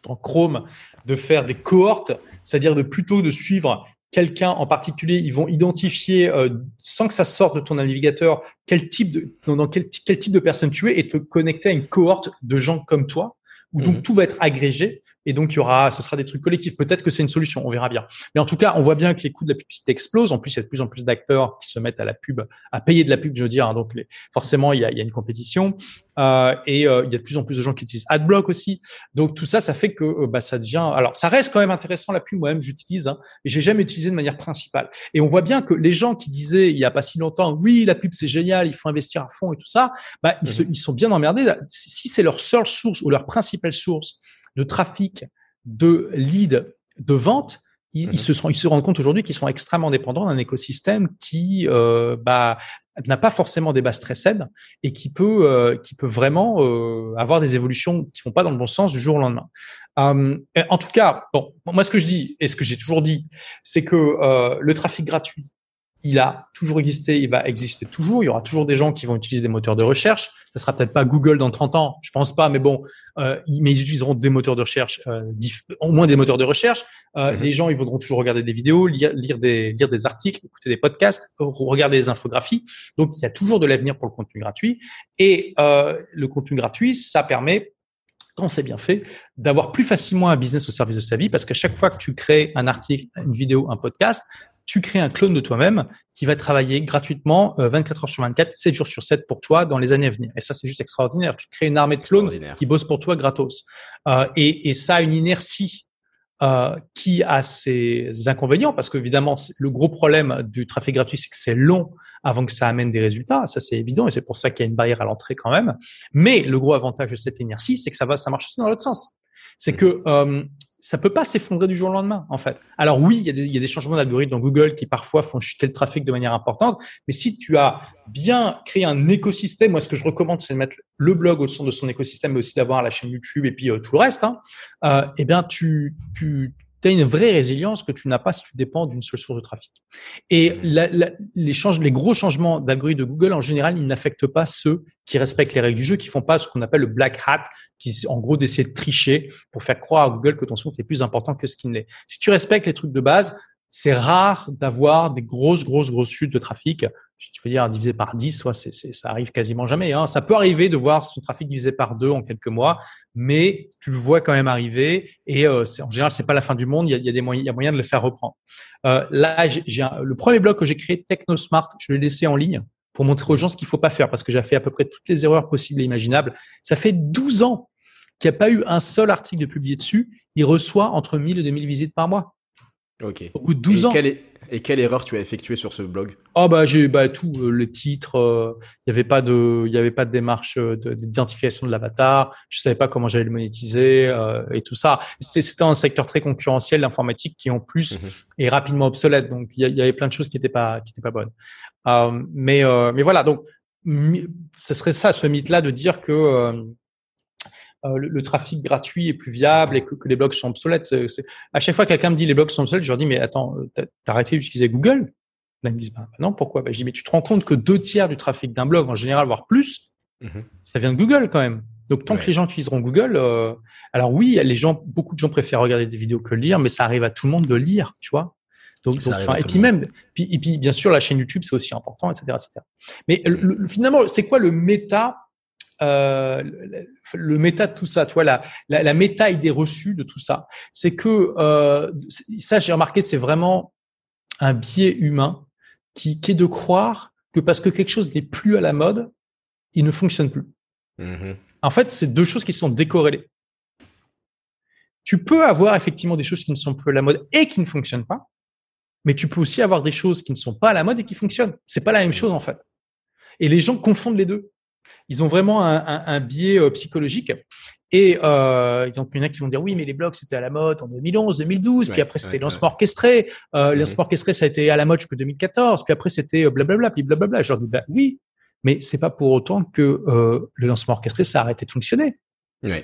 en Chrome de faire des cohortes, c'est-à-dire de plutôt de suivre quelqu'un en particulier, ils vont identifier euh, sans que ça sorte de ton navigateur quel type de dans quel, quel, type de personne tu es et te connecter à une cohorte de gens comme toi où donc mhm. tout va être agrégé et donc, il y aura, ce sera des trucs collectifs. Peut-être que c'est une solution, on verra bien. Mais en tout cas, on voit bien que les coûts de la publicité explosent. En plus, il y a de plus en plus d'acteurs qui se mettent à la pub, à payer de la pub, je veux dire. Donc, les, forcément, il y, a, il y a, une compétition. Euh, et euh, il y a de plus en plus de gens qui utilisent AdBlock aussi. Donc, tout ça, ça fait que euh, bah, ça devient... Alors, ça reste quand même intéressant, la pub. Moi-même, j'utilise, hein, mais j'ai jamais utilisé de manière principale. Et on voit bien que les gens qui disaient il y a pas si longtemps, oui, la pub, c'est génial, il faut investir à fond et tout ça, bah, ils, se, mmh ils sont bien emmerdés. Si c'est leur seule source ou leur principale source de trafic de leads de vente, ils, mhm. se, ils se rendent compte aujourd'hui qu'ils sont extrêmement dépendants d'un écosystème qui euh, bah, n'a pas forcément des bases très saines et qui peut, euh, qui peut vraiment euh, avoir des évolutions qui vont pas dans le bon sens du jour au lendemain. en tout cas, bon, moi ce que je dis et ce que j'ai toujours dit, c'est que le trafic gratuit, il a toujours existé, il va exister toujours. Il y aura toujours des gens qui vont utiliser des moteurs de recherche. Ça sera peut-être pas Google dans 30 ans, je pense pas, mais bon, euh, mais ils utiliseront des moteurs de recherche, euh, au moins des moteurs de recherche. Euh, mhm. Les gens, ils voudront toujours regarder des vidéos, lire, lire, des, lire des articles, écouter des podcasts, regarder des infographies. Donc, il y a toujours de l'avenir pour le contenu gratuit. Et le contenu gratuit, ça permet quand c'est bien fait, d'avoir plus facilement un business au service de sa vie, parce qu'à chaque fois que tu crées un article, une vidéo, un podcast, tu crées un clone de toi-même qui va travailler gratuitement 24 euh, heures sur 24, 7 jours sur 7 pour toi dans les années à venir. Et ça, c'est juste extraordinaire. Tu crées une armée de clones qui bossent pour toi gratos. Euh, et, et, ça a une inertie euh, qui a ses inconvénients parce qu'évidemment, le gros problème du trafic gratuit, c'est que c'est long avant que ça amène des résultats. Ça, c'est évident et c'est pour ça qu'il y a une barrière à l'entrée quand même. Mais le gros avantage de cette inertie, c'est que ça va, ça marche aussi dans l'autre sens. C'est que euh, ça peut pas s'effondrer du jour au lendemain, en fait. Alors oui, il y a des, il y a des changements d'algorithme dans Google qui parfois font chuter le trafic de manière importante, mais si tu as bien créé un écosystème, moi ce que je recommande, c'est de mettre le blog au centre de son écosystème, mais aussi d'avoir la chaîne YouTube et puis euh, tout le reste, hein, euh, eh bien tu, tu, tu as une vraie résilience que tu n'as pas si tu dépends d'une seule source de trafic. Et mmh. la, la, les, change, les gros changements d'algorithme de Google, en général, ils n'affectent pas ceux qui respectent les règles du jeu, qui font pas ce qu'on appelle le black hat, qui en gros d'essayer de tricher pour faire croire à Google que ton source est plus important que ce qu'il n'est. Si tu respectes les trucs de base, c'est rare d'avoir des grosses, grosses, grosses chutes de trafic. Je veux dire, divisé par 10, soit c'est, ça arrive quasiment jamais. Hein. Ça peut arriver de voir son trafic divisé par deux en quelques mois, mais tu le vois quand même arriver. Et euh, en général, c'est pas la fin du monde. Il y a, il y a des moyens, il y a moyen de le faire reprendre. Euh, là, j'ai, le premier blog que j'ai créé, TechnoSmart, je l'ai laissé en ligne pour montrer aux gens ce qu'il faut pas faire, parce que j'ai fait à peu près toutes les erreurs possibles et imaginables. Ça fait 12 ans qu'il n'y a pas eu un seul article de publié dessus. Il reçoit entre 1000 et 2000 visites par mois. Ok. Au bout de 12 et ans. Quelle est, et quelle erreur tu as effectuée sur ce blog? Oh bah j'ai bah tout euh, les titres, il euh, n'y avait pas de il y avait pas de démarche euh, d'identification de l'avatar, je savais pas comment j'allais le monétiser euh, et tout ça. C'était un secteur très concurrentiel l'informatique qui en plus mhm. est rapidement obsolète, donc il y, y, avait plein de choses qui n'étaient pas qui étaient pas bonnes. mais mais voilà donc ce serait ça ce mythe là de dire que euh, le, trafic gratuit est plus viable et que, les blogs sont obsolètes. À chaque fois que quelqu'un me dit les blogs sont obsolètes, je leur dis mais attends, euh, t'as arrêté d'utiliser Google? Là, ils me disent bah, bah, non, pourquoi? Bah, Je dis mais tu te rends compte que deux tiers du trafic d'un blog en général, voire plus, mhm. ça vient de Google quand même. Donc tant que les gens utiliseront Google, euh, alors oui, les gens, beaucoup de gens préfèrent regarder des vidéos que lire, mais ça arrive à tout le monde de lire, tu vois? Donc, donc et puis même, puis, et puis bien sûr la chaîne YouTube c'est aussi important, etc., etc. Mais finalement, c'est quoi le méta euh, le, méta de tout ça, tu vois, la, la, la méta idée reçue de tout ça, c'est que euh, ça, j'ai remarqué, c'est vraiment un biais humain qui, qui, est de croire que parce que quelque chose n'est plus à la mode, il ne fonctionne plus. Mm-hmm. En fait, c'est deux choses qui sont décorrélées. tu peux avoir effectivement des choses qui ne sont plus à la mode et qui ne fonctionnent pas, mais tu peux aussi avoir des choses qui ne sont pas à la mode et qui fonctionnent. C'est pas la même chose en fait. Et les gens confondent les deux. Ils ont vraiment un, un, un biais euh, psychologique. Et euh, donc, il y en a qui vont dire oui, mais les blogs c'était à la mode en 2011, 2012, puis après c'était lancement orchestré. Euh, Le lancement orchestré ça a été à la mode jusqu'en 2014, puis après c'était blablabla, puis blablabla. Je leur dis bah oui, mais c'est pas pour autant que euh, le lancement orchestré ça a arrêté de fonctionner. Oui.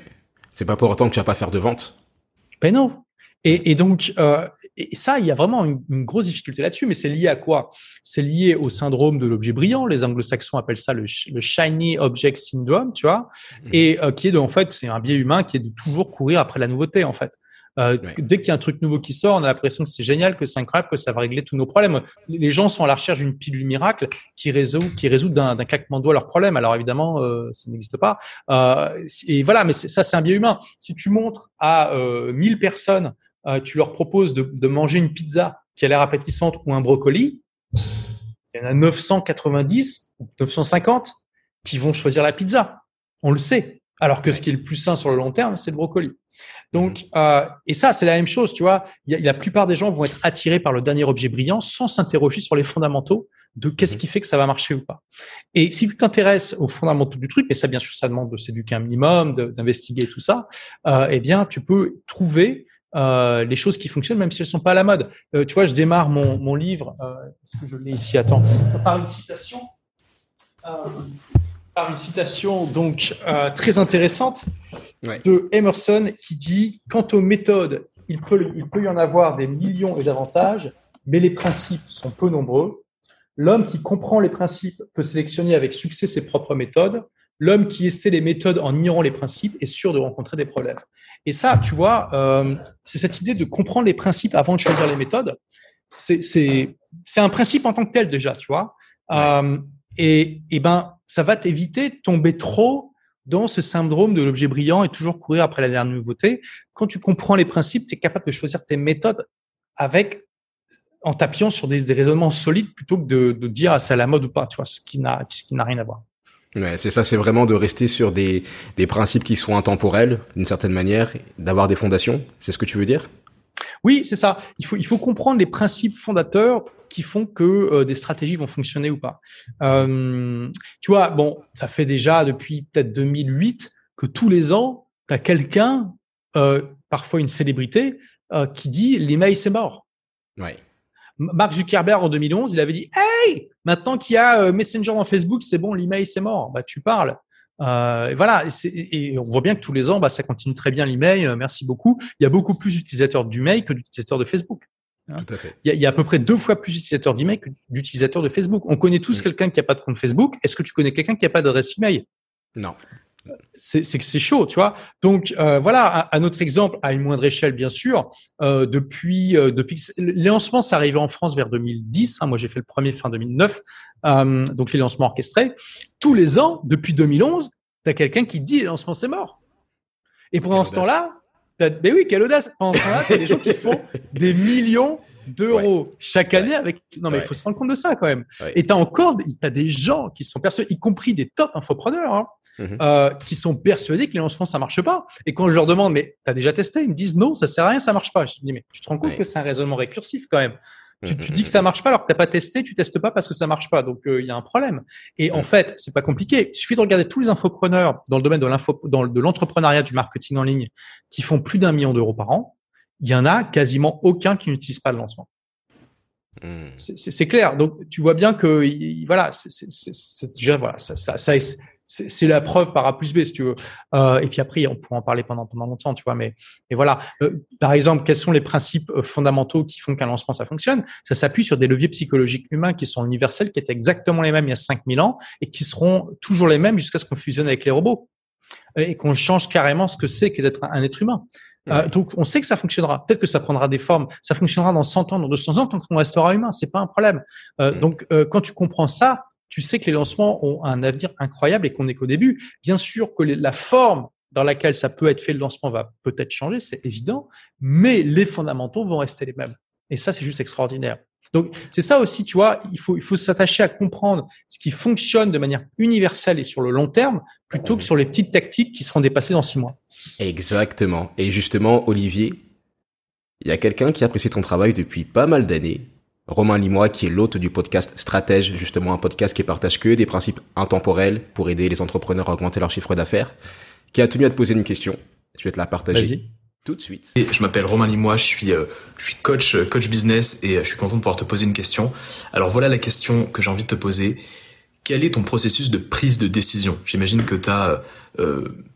C'est pas pour autant que tu vas pas faire de vente? Ben non. Et, et donc, euh, et ça, il y a vraiment une, une grosse difficulté là-dessus, mais c'est lié à quoi? C'est lié au syndrome de l'objet brillant. Les anglo-saxons appellent ça le, le, shiny object syndrome, tu vois, mmh. et euh, qui est de, en fait, c'est un biais humain qui est de toujours courir après la nouveauté, en fait. Euh, Dès qu'il y a un truc nouveau qui sort, on a l'impression que c'est génial, que c'est incroyable, que ça va régler tous nos problèmes. Les gens sont à la recherche d'une pilule miracle qui résout, qui résout d'un claquement de doigts leurs problèmes. Alors évidemment, euh, ça n'existe pas. Euh, et voilà, mais ça, c'est un biais humain. Si tu montres à 1000 euh, personnes, euh, tu leur proposes de, de manger une pizza qui a l'air appétissante ou un brocoli, il y en a 990 ou 950 qui vont choisir la pizza. On le sait. Alors que ce qui est le plus sain sur le long terme, c'est le brocoli. Donc, mhm. euh, et ça, c'est la même chose, tu vois. Y a, la plupart des gens vont être attirés par le dernier objet brillant sans s'interroger sur les fondamentaux de qu'est-ce mhm. qui fait que ça va marcher ou pas. Et si tu t'intéresses aux fondamentaux du truc, et ça, bien sûr, ça demande de s'éduquer un minimum, d'investiguer tout ça, euh, eh bien, tu peux trouver euh, les choses qui fonctionnent, même si elles sont pas à la mode. Euh, tu vois, je démarre mon, mon livre. Euh, Est-ce que je l'ai ici? Attends, par une citation. Par une citation donc très intéressante de Emerson qui dit quant aux méthodes, il peut, il peut y en avoir des millions et davantage, mais les principes sont peu nombreux. L'homme qui comprend les principes peut sélectionner avec succès ses propres méthodes. L'homme qui essaie les méthodes en ignorant les principes est sûr de rencontrer des problèmes. Et ça, tu vois, euh, c'est cette idée de comprendre les principes avant de choisir les méthodes. C'est un principe en tant que tel déjà, tu vois. Euh, et, et ben, ça va t'éviter de tomber trop dans ce syndrome de l'objet brillant et toujours courir après la dernière nouveauté. Quand tu comprends les principes, tu es capable de choisir tes méthodes avec en t'appuyant sur des, des, raisonnements solides plutôt que de, de dire ah, c'est à la mode ou pas, tu vois, ce qui n'a ce qui n'a rien à voir. Ouais, c'est ça, c'est vraiment de rester sur des, des principes qui sont intemporels d'une certaine manière, d'avoir des fondations. C'est ce que tu veux dire? Oui, c'est ça. Il faut il faut comprendre les principes fondateurs qui font que euh, des stratégies vont fonctionner ou pas. Euh, tu vois, bon, ça fait déjà depuis peut-être 2008 que tous les ans, tu as quelqu'un, euh, parfois une célébrité, qui dit l'email c'est mort. Ouais. Mark Zuckerberg en 2011, il avait dit Hey, maintenant qu'il y a euh, Messenger dans Facebook, c'est bon, l'email c'est mort. Bah tu parles. Euh, et voilà, et, et, on voit bien que tous les ans, bah, ça continue très bien l'email. merci beaucoup. Il y a beaucoup plus d'utilisateurs du mail que d'utilisateurs de Facebook. Hein. Tout à fait. Il y, a, il y, a, à peu près deux fois plus d'utilisateurs d'email que d'utilisateurs de Facebook. On connaît tous quelqu'un qui n'a pas de compte Facebook. Est-ce que tu connais quelqu'un qui n'a pas d'adresse email? Non. C'est que c'est chaud, tu vois. Donc euh, voilà, un, autre exemple à une moindre échelle, bien sûr. Euh, depuis, euh, depuis les lancements, c'est arrivé en France vers 2010. Hein, moi, j'ai fait le premier fin 2009. Euh, donc les lancements orchestrés. Tous les ans, depuis 2011, tu as quelqu'un qui dit les lancements c'est mort. Et pendant ce temps-là, mais oui, quelle audace Pendant ce temps-là, il des gens qui font des millions d'euros chaque année avec. Non, mais il faut se rendre compte de ça quand même. Et t'as encore, t'as des gens qui sont persuadés, y compris des top infopreneurs, hein, mm-hmm. euh, qui sont persuadés que les lancements ça marche pas. Et quand je leur demande, mais t'as déjà testé? Ils me disent non, ça sert à rien, ça marche pas. Je dis mais tu te rends compte que c'est un raisonnement récursif quand même. Tu, tu, dis que ça marche pas alors que t'as pas testé, tu testes pas parce que ça marche pas. Donc euh, il y a un problème. Et en fait, c'est pas compliqué. Il suffit de regarder tous les infopreneurs dans le domaine de l'info, dans de l'entrepreneuriat, du marketing en ligne, qui font plus d'un million d'euros par an. Il y en a quasiment aucun qui n'utilise pas le lancement. Mmh. C'est clair. Donc tu vois bien que voilà, c'est déjà voilà, ça, ça, ça, c'est la preuve par A plus B, si tu veux. Euh, et puis après, on pourra en parler pendant pendant longtemps, tu vois. Mais, mais voilà. Euh, par exemple, quels sont les principes euh, fondamentaux qui font qu'un lancement ça fonctionne? Ça s'appuie sur des leviers psychologiques humains qui sont universels, qui étaient exactement les mêmes il y a 5000 ans et qui seront toujours les mêmes jusqu'à ce qu'on fusionne avec les robots et qu'on change carrément ce que c'est que d'être un être humain. Euh, donc, on sait que ça fonctionnera. Peut-être que ça prendra des formes. Ça fonctionnera dans 100 ans, dans 200 ans, tant qu'on restera humain. C'est pas un problème. Euh, Donc, euh, quand tu comprends ça, tu sais que les lancements ont un avenir incroyable et qu'on n'est qu'au début. Bien sûr que la forme dans laquelle ça peut être fait le lancement va peut-être changer, c'est évident, mais les fondamentaux vont rester les mêmes. Et ça, c'est juste extraordinaire. Donc c'est ça aussi, tu vois, il faut il faut s'attacher à comprendre ce qui fonctionne de manière universelle et sur le long terme, plutôt que sur les petites tactiques qui seront dépassées dans six mois. Exactement. Et justement, Olivier, il y a quelqu'un qui apprécie ton travail depuis pas mal d'années. Romain Limois, qui est l'hôte du podcast Stratège, justement un podcast qui partage que des principes intemporels pour aider les entrepreneurs à augmenter leur chiffre d'affaires, qui a tenu à te poser une question. Je vais te la partager tout de suite. Je m'appelle Romain Limois, je suis, euh, je suis coach, euh, coach business et euh, je suis content de pouvoir te poser une question. Alors voilà la question que j'ai envie de te poser. Quel est ton processus de prise de décision? J'imagine que tu as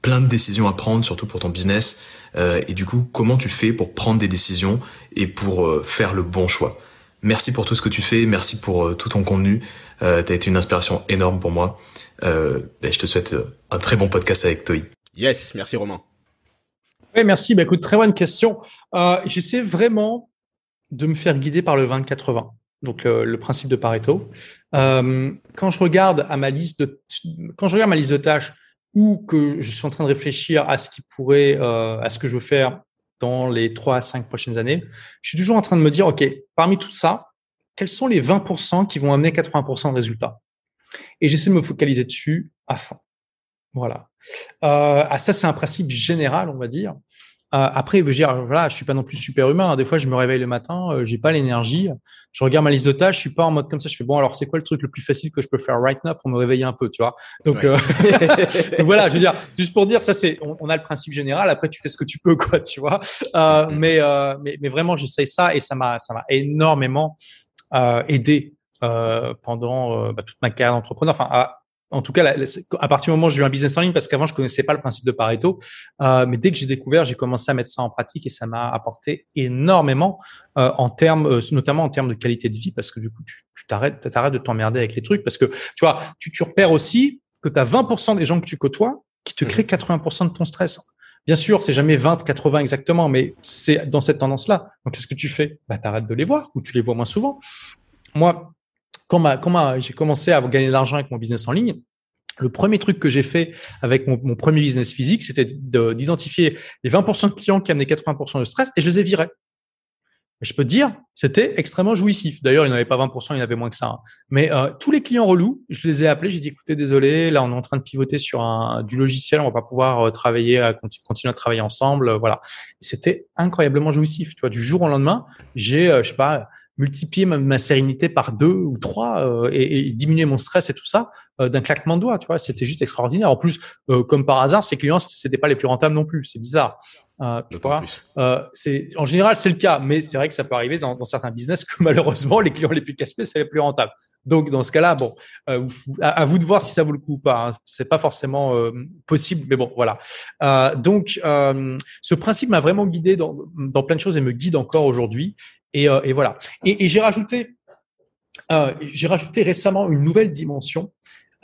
plein de décisions à prendre, surtout pour ton business. et du coup, comment tu fais pour prendre des décisions et pour faire le bon choix? Merci pour tout ce que tu fais, merci pour tout ton contenu. tu as été une inspiration énorme pour moi. Ben, je te souhaite un très bon podcast avec Toi. Yes, merci Romain. Oui, merci. Bah, écoute, très bonne question. Euh, J'essaie vraiment de me faire guider par le 20-80, donc euh, le principe de Pareto. Euh, quand je regarde à ma liste de, quand je regarde ma liste de tâches ou que je suis en train de réfléchir à ce qui pourrait, euh, à ce que je veux faire dans les 3 à 5 prochaines années, je suis toujours en train de me dire, OK, parmi tout ça, quels sont les 20% qui vont amener 80% de résultats? Et j'essaie de me focaliser dessus à fond. Voilà. Euh, ça, c'est un principe général, on va dire. Euh, après, je veux dire, voilà, je suis pas non plus super humain. Hein. Des fois, je me réveille le matin, euh, j'ai pas l'énergie. Je regarde ma liste de tâches, je suis pas en mode comme ça. Je fais bon, alors c'est quoi le truc le plus facile que je peux faire right now pour me réveiller un peu, tu vois? Donc, euh, voilà, je veux dire, juste pour dire, ça c'est, on, a le principe général. Après, tu fais ce que tu peux, quoi, tu vois? Euh, mais, mais, mais vraiment, j'essaye ça et ça m'a, ça m'a énormément aidé pendant bah, toute ma carrière d'entrepreneur. Enfin, à, en tout cas, à partir du moment où j'ai eu un business en ligne, parce qu'avant je connaissais pas le principe de Pareto, euh, mais dès que j'ai découvert, j'ai commencé à mettre ça en pratique et ça m'a apporté énormément euh, en termes, euh, notamment en termes de qualité de vie, parce que du coup, tu t'arrêtes, tu t'arrêtes de t'emmerder avec les trucs, parce que tu vois, tu, tu repères aussi que tu as 20% des gens que tu côtoies qui te créent 80% mmh. de ton stress. Bien sûr, c'est jamais 20, 80 exactement, mais c'est dans cette tendance-là. Donc, qu'est-ce que tu fais? Bah, t'arrêtes de les voir ou tu les vois moins souvent. Moi, quand, j'ai commencé à gagner de l'argent avec mon business en ligne, le premier truc que j'ai fait avec mon, premier business physique, c'était d'identifier les 20% de clients qui amenaient 80% de stress et je les ai virés. je peux te dire, c'était extrêmement jouissif. D'ailleurs, il n'y avait pas 20%, il y en avait moins que ça. Hein. Mais euh, tous les clients relous, je les ai appelés, j'ai dit, écoutez, désolé, là, on est en train de pivoter sur un, du logiciel, on va pas pouvoir euh, travailler, à, continuer à travailler ensemble. voilà. C'était incroyablement jouissif. Tu vois, du jour au lendemain, j'ai, euh, je sais pas, multiplier ma, sérénité par deux ou trois euh, et, diminuer mon stress et tout ça euh, d'un claquement de doigts. Tu vois, c'était juste extraordinaire. En plus, euh, comme par hasard, ces clients c'était pas les plus rentables non plus. C'est bizarre. tu vois, c'est en général c'est le cas, mais c'est vrai que ça peut arriver dans, certains business que malheureusement les clients les plus casse c'est les plus rentables. Donc dans ce cas-là, bon, à, vous de voir si ça vaut le coup ou pas. Hein. C'est pas forcément possible, mais bon, voilà. donc ce principe m'a vraiment guidé dans, dans plein de choses et me guide encore aujourd'hui. Et, euh, et voilà. Et, et j'ai rajouté, euh, j'ai rajouté récemment une nouvelle dimension.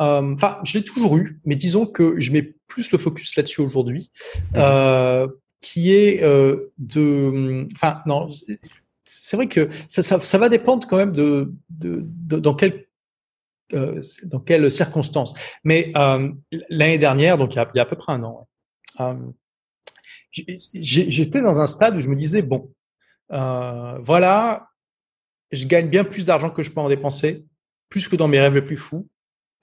Euh, enfin, je l'ai toujours eu, mais disons que je mets plus le focus là-dessus aujourd'hui, mhm. qui est de, enfin non, c'est vrai que ça, ça, ça, va dépendre quand même de, de, de dans quel euh, dans quelles circonstances. Mais euh, l'année dernière, donc il y, a, il y, a, à peu près un an, euh, j'étais dans un stade où je me disais bon, euh, voilà, je gagne bien plus d'argent que je peux en dépenser, plus que dans mes rêves les plus fous.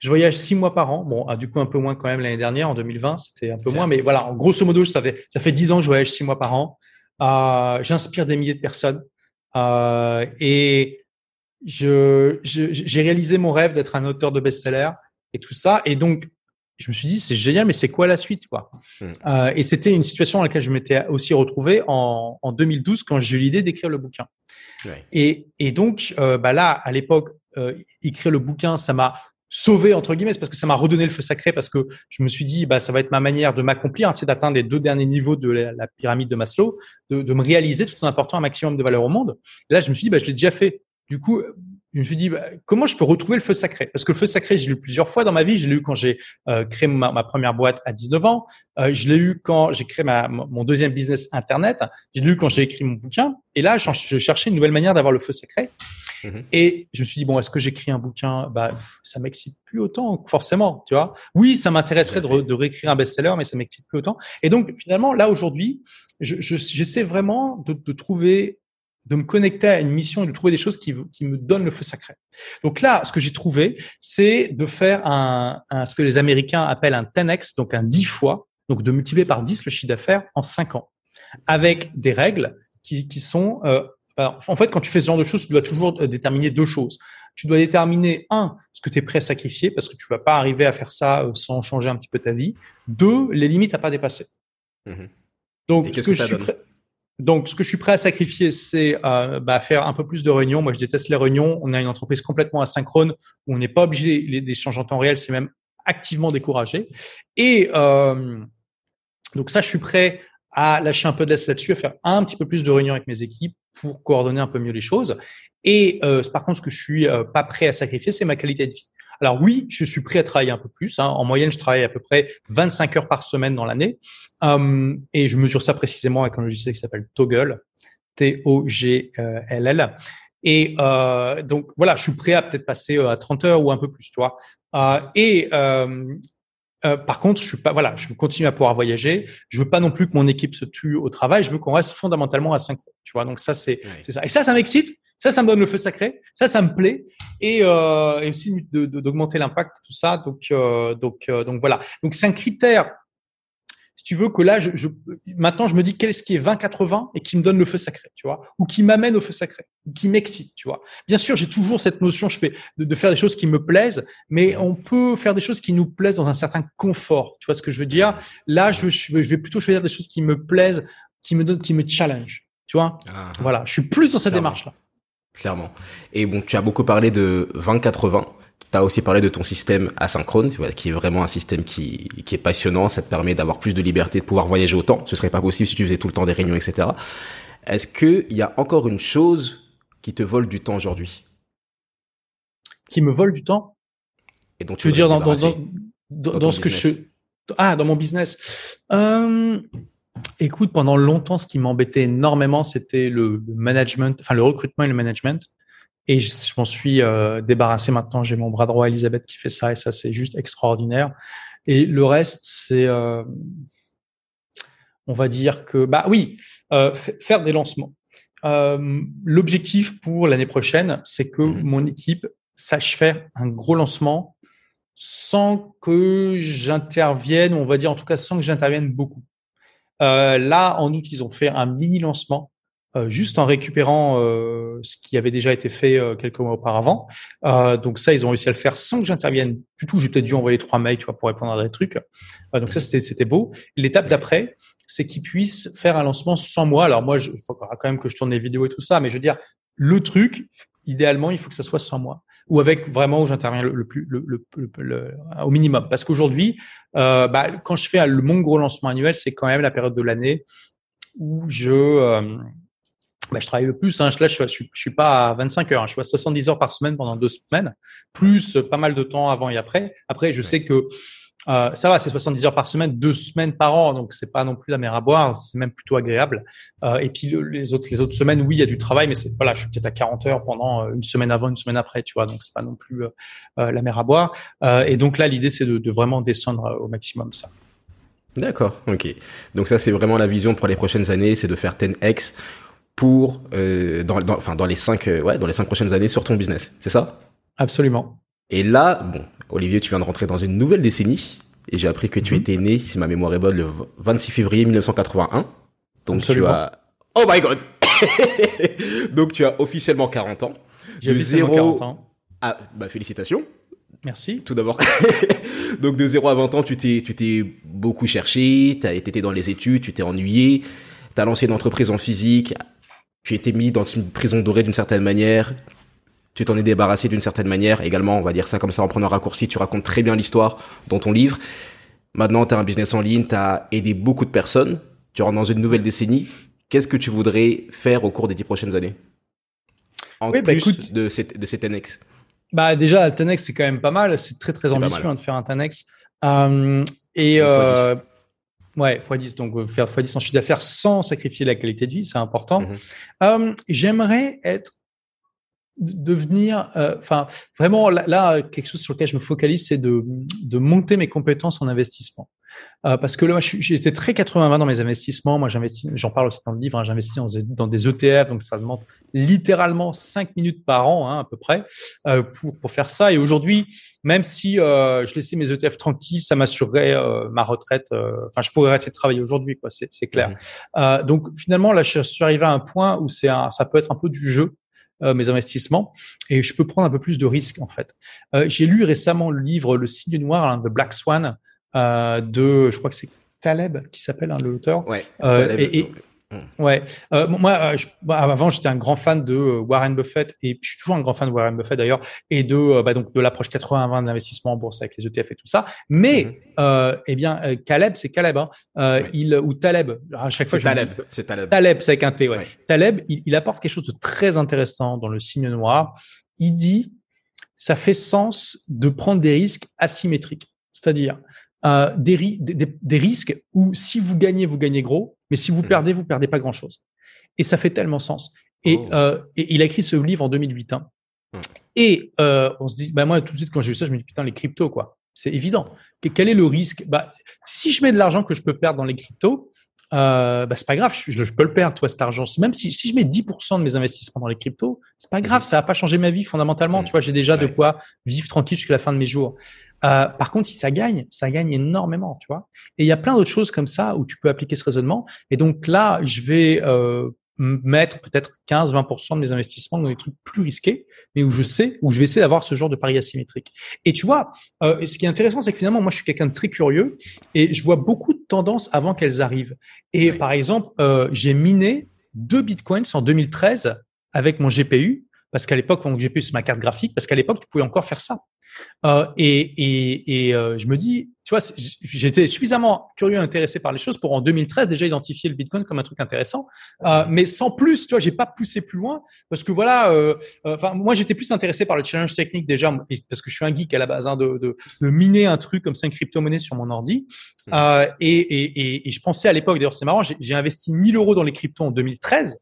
Je voyage six mois par an. Bon, ah, du coup, un peu moins quand même l'année dernière, en 2020, c'était un peu moins. Mais voilà, en grosso modo, ça fait, ça fait dix ans que je voyage six mois par an. Euh, J'inspire des milliers de personnes. Euh, et je, j'ai réalisé mon rêve d'être un auteur de best-seller et tout ça. Et donc, je me suis dit c'est génial, mais c'est quoi la suite quoi? Hmm. euh, Et c'était une situation dans laquelle je m'étais aussi retrouvé en, en 2012 quand j'ai eu l'idée d'écrire le bouquin. Ouais. Et, et, donc euh, bah là, à l'époque, euh, écrire le bouquin, ça m'a sauvé entre guillemets, parce que ça m'a redonné le feu sacré, parce que je me suis dit bah ça va être ma manière de m'accomplir, hein, d'atteindre les deux derniers niveaux de la, pyramide de Maslow, de, de, me réaliser tout en apportant un maximum de valeur au monde. Et là, je me suis dit bah je l'ai déjà fait. Du coup, je me suis dit, bah, comment je peux retrouver le feu sacré? Parce que le feu sacré, j'ai lu plusieurs fois dans ma vie. Je l'ai eu quand j'ai euh, créé ma, première boîte à 19 ans. Euh, je l'ai eu quand j'ai créé ma, mon deuxième business Internet. Je l'ai eu quand j'ai écrit mon bouquin. Et là, je, cherchais une nouvelle manière d'avoir le feu sacré. Mm-hmm. Et je me suis dit, bon, est-ce que j'écris un bouquin? Bah, Ça m'excite plus autant, forcément. Tu vois Oui, ça m'intéresserait de, de, réécrire un best-seller, mais ça m'excite plus autant. Et donc, finalement, là, aujourd'hui, j'essaie je, vraiment de, de trouver de me connecter à une mission et de trouver des choses qui, qui me donnent le feu sacré. Donc là, ce que j'ai trouvé, c'est de faire un, un, ce que les Américains appellent un 10x, donc un 10 fois, donc de multiplier par 10 le chiffre d'affaires en 5 ans, avec des règles qui, qui sont... Euh, en fait, quand tu fais ce genre de choses, tu dois toujours euh, déterminer deux choses. Tu dois déterminer, un, ce que tu es prêt à sacrifier, parce que tu vas pas arriver à faire ça euh, sans changer un petit peu ta vie. Deux, les limites à pas dépasser. Mmh donc, ce que, je suis prêt... Donc, ce que je suis prêt à sacrifier, c'est euh, bah, faire un peu plus de réunions. Moi, je déteste les réunions. On a une entreprise complètement asynchrone où on n'est pas obligé d'échanger en temps réel. C'est même activement découragé. Et euh, donc ça, je suis prêt à lâcher un peu de laisse là-dessus, à faire un petit peu plus de réunions avec mes équipes pour coordonner un peu mieux les choses. Et euh, par contre, ce que je suis euh, pas prêt à sacrifier, c'est ma qualité de vie. Alors oui, je suis prêt à travailler un peu plus. Hein. En moyenne, je travaille à peu près 25 heures par semaine dans l'année. Euh, et je mesure ça précisément avec un logiciel qui s'appelle Toggle, T-O-G-L-L. Et euh, donc voilà, je suis prêt à peut-être passer euh, à 30 heures ou un peu plus, tu vois. Euh, et euh, euh, par contre, je suis pas, voilà, je veux continuer à pouvoir voyager. Je veux pas non plus que mon équipe se tue au travail. Je veux qu'on reste fondamentalement à 5 tu vois. Donc ça, c'est, c'est ça. Et ça, ça m'excite ça, ça me donne le feu sacré. Ça, ça me plaît. Et, euh, et aussi d'augmenter l'impact, tout ça. Donc, euh, donc, euh, donc voilà. Donc c'est un critère. Si tu veux que là, je, je maintenant, je me dis qu'est-ce qui est 20-80 et qui me donne le feu sacré, tu vois, ou qui m'amène au feu sacré, ou qui m'excite, tu vois? Bien sûr, j'ai toujours cette notion, je fais de, de, faire des choses qui me plaisent, mais on peut faire des choses qui nous plaisent dans un certain confort. Tu vois ce que je veux dire? Là, je, je vais plutôt choisir des choses qui me plaisent, qui me donnent, qui me challenge. Tu vois? Ah. Voilà, je suis plus dans cette démarche-là. Clairement. Et bon, tu as beaucoup parlé de 20-80. Tu as aussi parlé de ton système asynchrone, qui est vraiment un système qui, qui est passionnant. Ça te permet d'avoir plus de liberté, de pouvoir voyager autant. Ce serait pas possible si tu faisais tout le temps des réunions, etc. Est-ce qu'il y a encore une chose qui te vole du temps aujourd'hui? Qui me vole du temps? Et donc tu, veux dire dans, dans, dans, dans, ce que je... Ah, dans mon business. Euh, Écoute, pendant longtemps, ce qui m'embêtait énormément, c'était le, management, enfin le recrutement et le management. Et je, m'en suis euh, débarrassé maintenant. J'ai mon bras droit, Elisabeth, qui fait ça, et ça, c'est juste extraordinaire. Et le reste, c'est, euh, on va dire que, bah oui, euh, faire des lancements. L'objectif pour l'année prochaine, c'est que mmh mon équipe sache faire un gros lancement sans que j'intervienne, on va dire en tout cas sans que j'intervienne beaucoup. Euh, là, en août, ils ont fait un mini lancement euh, juste en récupérant euh, ce qui avait déjà été fait euh, quelques mois auparavant. Euh, donc ça, ils ont réussi à le faire sans que j'intervienne du tout. J'ai peut-être dû envoyer trois mails, tu vois, pour répondre à des trucs. donc ça, c'était beau. L'étape d'après, c'est qu'ils puissent faire un lancement sans moi. Alors moi, il faut quand même que je tourne les vidéos et tout ça, mais je veux dire, le truc, idéalement, il faut que ça soit sans moi ou avec vraiment où j'interviens le, plus le, le, au minimum. Parce qu'aujourd'hui, euh, bah, quand je fais le, mon gros lancement annuel, c'est quand même la période de l'année où je euh, bah, je travaille le plus. Hein. Là, je, je, je, suis pas à 25 heures. Hein. Je suis à 70 heures par semaine pendant deux semaines, plus pas mal de temps avant et après. Après, je sais que euh, ça va, c'est 70 heures par semaine, deux semaines par an, donc c'est pas non plus la mer à boire, c'est même plutôt agréable. Euh, et puis les autres les autres semaines, oui, il y a du travail, mais c'est voilà, je suis peut-être à 40 heures pendant euh, une semaine avant, une semaine après, tu vois, donc c'est pas non plus la mer à boire. et donc là, l'idée c'est de, de, vraiment descendre au maximum ça. D'accord, ok. Donc ça c'est vraiment la vision pour les prochaines années, c'est de faire 10x pour dans, dans, enfin dans les cinq ouais dans les cinq prochaines années sur ton business, c'est ça? Absolument. Et là, bon, Olivier, tu viens de rentrer dans une nouvelle décennie. Et j'ai appris que tu mhm. étais né, si ma mémoire est bonne, le 26 février 1981. Donc tu as... Oh my god Donc tu as officiellement 40 ans. J'ai 0 40 ans. Ah, bah félicitations. Merci. Tout d'abord. Donc de 0 à 20 ans, tu t'es, tu t'es beaucoup cherché, tu été dans les études, tu t'es ennuyé, tu as lancé une entreprise en physique, tu étais mis dans une prison dorée d'une certaine manière, tu t'en es débarrassé d'une certaine manière. Également, on va dire ça comme ça en prenant un raccourci, tu racontes très bien l'histoire dans ton livre. Maintenant, tu as un business en ligne, tu as aidé beaucoup de personnes, tu rentres dans une nouvelle décennie. Qu'est-ce que tu voudrais faire au cours des dix prochaines années? En oui, bah, plus écoute, de, cette, de cet annexe bah déjà, le Tenex, c'est quand même pas mal. C'est très, très ambitieux hein, de faire un Tenex. Euh, et euh, ouais, x10. Donc, euh, faire x10 en chiffre d'affaires sans sacrifier la qualité de vie, c'est important. Mm-hmm. J'aimerais être devenir, enfin, vraiment, là, quelque chose sur lequel je me focalise, c'est de, de monter mes compétences en investissement. Euh, parce que là, j'étais très 80-20 dans mes investissements. Moi, j'investis, j'en parle aussi dans le livre, hein, j'investis dans, des ETF, donc ça demande littéralement 5 minutes par an, hein, à peu près, euh, pour, pour faire ça. Et aujourd'hui, même si euh, je laissais mes ETF tranquilles, ça m'assurerait euh, ma retraite. Euh, enfin, je pourrais arrêter de travailler aujourd'hui, quoi. C'est, clair. Mmh. donc, finalement, là, je suis arrivé à un point où c'est un, ça peut être un peu du jeu. Mes investissements et je peux prendre un peu plus de risques en fait. j'ai lu récemment le livre Le signe noir hein, de Black Swan euh, de, je crois que c'est Taleb qui s'appelle hein, l'auteur. Ouais. Euh, et. Ouais. Euh, moi, bah, avant, j'étais un grand fan de Warren Buffett et je suis toujours un grand fan de Warren Buffett d'ailleurs et de bah, donc de l'approche 80-20 d'investissement en bourse avec les ETF et tout ça. Mais hmm. eh bien, Caleb, c'est Caleb, hein, il ou Taleb. À chaque fois, Taleb. C'est Taleb. Taleb, c'est avec un T. Ouais. Taleb, il, il, apporte quelque chose de très intéressant dans le signe noir. Il dit, ça fait sens de prendre des risques asymétriques, c'est-à-dire euh, des, des, risques où si vous gagnez, vous gagnez gros, mais si vous mmh. perdez, vous perdez pas grand-chose. Et ça fait tellement sens. Et, oh. euh, et, il a écrit ce livre en 2008. Hein. Mmh. Et euh, on se dit, bah moi tout de suite quand j'ai vu ça, je me dis putain les cryptos quoi. C'est évident. Quel est le risque? Bah, Si je mets de l'argent que je peux perdre dans les cryptos, euh, bah, c'est pas grave, je, je, peux le perdre, toi, cet argent. Même si, si je mets 10% de mes investissements dans les cryptos, c'est pas grave, ça va pas changer ma vie fondamentalement. Mmh. Tu vois, j'ai déjà de quoi vivre tranquille jusqu'à la fin de mes jours. Euh, par contre, si ça gagne, ça gagne énormément, tu vois. Et il y a plein d'autres choses comme ça où tu peux appliquer ce raisonnement. Et donc là, je vais euh, mettre peut-être 15-20% de mes investissements dans des trucs plus risqués, mais où je sais, où je vais essayer d'avoir ce genre de pari asymétrique. Et tu vois, euh, ce qui est intéressant, c'est que finalement, moi, je suis quelqu'un de très curieux et je vois beaucoup de tendances avant qu'elles arrivent. Et par exemple, euh, j'ai miné deux bitcoins en 2013 avec mon GPU, parce qu'à l'époque, mon GPU, c'est ma carte graphique, parce qu'à l'époque, tu pouvais encore faire ça. Euh, et et, et euh, je me dis, tu vois, j'étais suffisamment curieux, intéressé par les choses pour en 2013 déjà identifier le Bitcoin comme un truc intéressant, euh, mais sans plus, tu vois, j'ai pas poussé plus loin parce que voilà, enfin moi j'étais plus intéressé par le challenge technique déjà parce que je suis un geek à la base hein, de, de, de, miner un truc comme ça une crypto-monnaie sur mon ordi. Mmh. et, et, et, je pensais à l'époque, d'ailleurs c'est marrant, j'ai investi 1000 euros dans les cryptos en 2013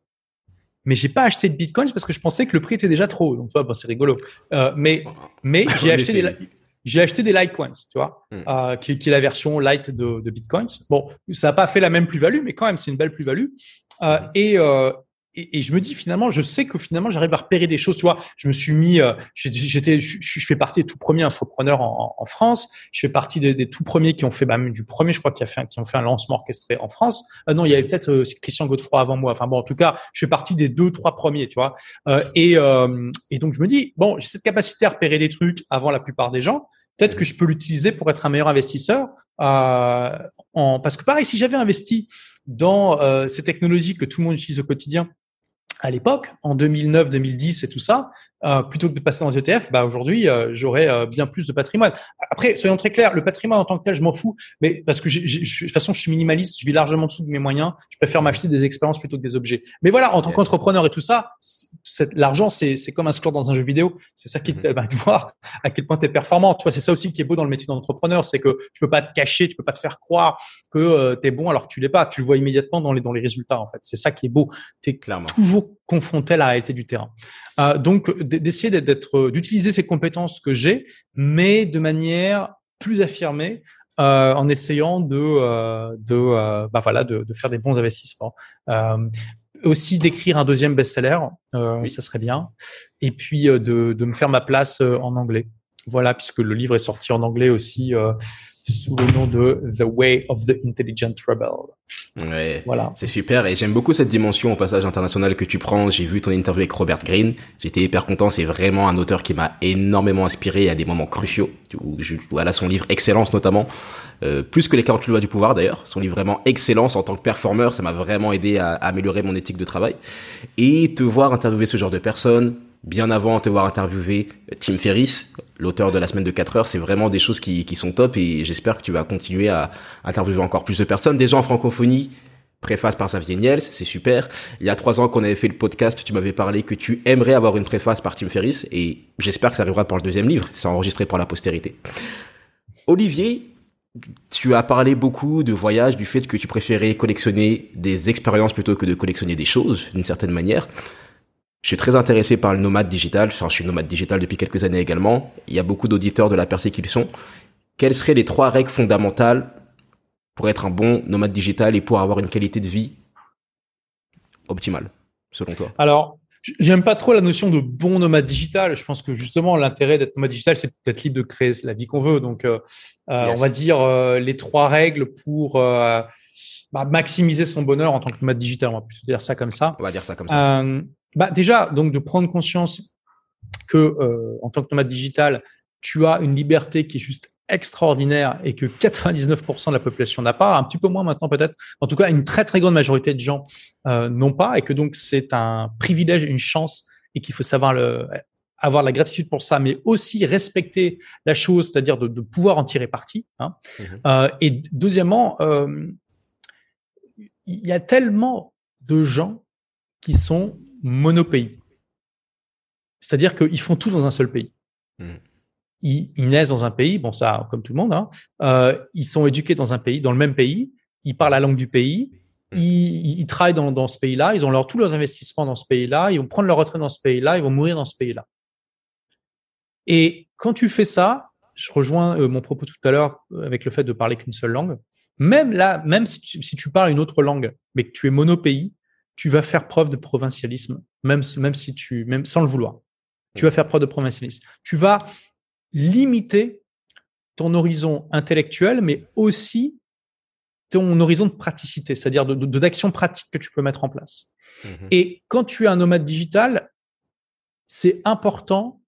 mais j'ai pas acheté de bitcoins parce que je pensais que le prix était déjà trop haut. Donc, bah, c'est rigolo. Euh, mais, mais j'ai acheté des, j'ai acheté des Litecoins, tu vois, hmm. euh, qui, qui, est la version light de, de Bitcoins. Bon, ça n'a pas fait la même plus-value, mais quand même, c'est une belle plus-value. Euh, hmm. et, euh, et, je me dis finalement, je sais que finalement, j'arrive à repérer des choses. Tu vois, je me suis mis, euh, j'étais, je, fais partie des tout premiers infopreneurs en, en France. Je fais partie des, des, tout premiers qui ont fait, bah, du premier, je crois, qui a fait, qui ont fait un lancement orchestré en France. Euh, non, il y avait peut-être euh, Christian Godefroy avant moi. Enfin bon, en tout cas, je fais partie des deux, trois premiers, tu vois. Euh, et, et donc je me dis, bon, j'ai cette capacité à repérer des trucs avant la plupart des gens. Peut-être que je peux l'utiliser pour être un meilleur investisseur. Euh, en... Parce que pareil, si j'avais investi dans euh, ces technologies que tout le monde utilise au quotidien, à l'époque, en 2009, 2010 et tout ça, euh, plutôt que de passer dans les ETF, bah aujourd'hui euh, j'aurais euh, bien plus de patrimoine. Après, soyons très clairs, le patrimoine en tant que tel, je m'en fous, mais parce que de toute façon je suis minimaliste, je vis largement en dessous de mes moyens, je préfère m'acheter des expériences plutôt que des objets. Mais voilà, en tant qu'entrepreneur et tout ça, l'argent c'est comme un score dans un jeu vidéo, c'est ça qui te mm-hmm. permet de voir à quel point tu es performant. Tu vois, c'est ça aussi qui est beau dans le métier d'entrepreneur, c'est que tu peux pas te cacher, tu peux pas te faire croire que tu es bon alors que tu l'es pas, tu le vois immédiatement dans les dans les résultats en fait. C'est ça qui est beau. Tu es toujours confronté à la réalité du terrain. Euh, donc d'essayer d'être, euh, d'utiliser ces compétences que j'ai, mais de manière plus affirmée, euh, en essayant de, euh, de, euh, bah voilà, de, de, faire des bons investissements. aussi d'écrire un deuxième best-seller, oui. ça serait bien. Et puis de, de me faire ma place en anglais. Voilà, puisque le livre est sorti en anglais aussi sous le nom de The Way of the Intelligent Rebel. Ouais, voilà. C'est super et j'aime beaucoup cette dimension au passage international que tu prends. J'ai vu ton interview avec Robert Greene. J'étais hyper content. C'est vraiment un auteur qui m'a énormément inspiré à des moments cruciaux. Où je, voilà son livre Excellence notamment. Euh, plus que les 40 lois du pouvoir d'ailleurs. Son livre vraiment Excellence en tant que performeur, ça m'a vraiment aidé à, à améliorer mon éthique de travail. Et te voir interviewer ce genre de personnes, bien avant te voir interviewer Tim Ferriss, l'auteur de la semaine de 4 heures, c'est vraiment des choses qui, sont top et j'espère que tu vas continuer à interviewer encore plus de personnes. Déjà en francophonie, préface par Xavier Niels, c'est super. Il y a trois ans qu'on avait fait le podcast, tu m'avais parlé que tu aimerais avoir une préface par Tim Ferriss et j'espère que ça arrivera pour le deuxième livre, c'est enregistré pour la postérité. Olivier, tu as parlé beaucoup de voyage, du fait que tu préférais collectionner des expériences plutôt que de collectionner des choses, d'une certaine manière. Je suis très intéressé par le nomade digital. Enfin, je suis nomade digital depuis quelques années également. Il y a beaucoup d'auditeurs de la percée qu'ils sont. Quelles seraient les trois règles fondamentales pour être un bon nomade digital et pour avoir une qualité de vie optimale, selon toi? Alors, J'aime pas trop la notion de bon nomade digital. Je pense que justement l'intérêt d'être nomade digital, c'est peut-être libre de créer la vie qu'on veut. Donc, euh, euh, on va dire euh, les trois règles pour bah, maximiser son bonheur en tant que nomade digital. On va plutôt dire ça comme ça. On va dire ça comme ça. Bah déjà, donc de prendre conscience que en tant que nomade digital, tu as une liberté qui est juste extraordinaire et que 99% de la population n'a pas, un petit peu moins maintenant peut-être, en tout cas une très très grande majorité de gens euh, n'ont pas et que donc c'est un privilège, une chance et qu'il faut savoir le, avoir la gratitude pour ça, mais aussi respecter la chose, c'est-à-dire de, de, pouvoir en tirer parti. Hein. Mmh euh, et deuxièmement, euh, il y a tellement de gens qui sont monopays. C'est-à-dire qu'ils font tout dans un seul pays. Mmh ils, naissent dans un pays, bon ça comme tout le monde, hein, euh, ils sont éduqués dans un pays, dans le même pays, ils parlent la langue du pays, ils, ils travaillent dans, dans ce pays-là, ils ont leur, tous leurs investissements dans ce pays-là, ils vont prendre leur retraite dans ce pays-là, ils vont mourir dans ce pays-là. Et quand tu fais ça, je rejoins euh, mon propos tout à l'heure euh, avec le fait de parler qu'une seule langue. Même là, même si tu, si tu, parles une autre langue, mais que tu es monopays, tu vas faire preuve de provincialisme, même, même si tu, même sans le vouloir. Tu vas faire preuve de provincialisme. Tu vas limiter ton horizon intellectuel, mais aussi ton horizon de praticité, c'est-à-dire de, d'action pratique que tu peux mettre en place. Mmh Et quand tu es un nomade digital, c'est important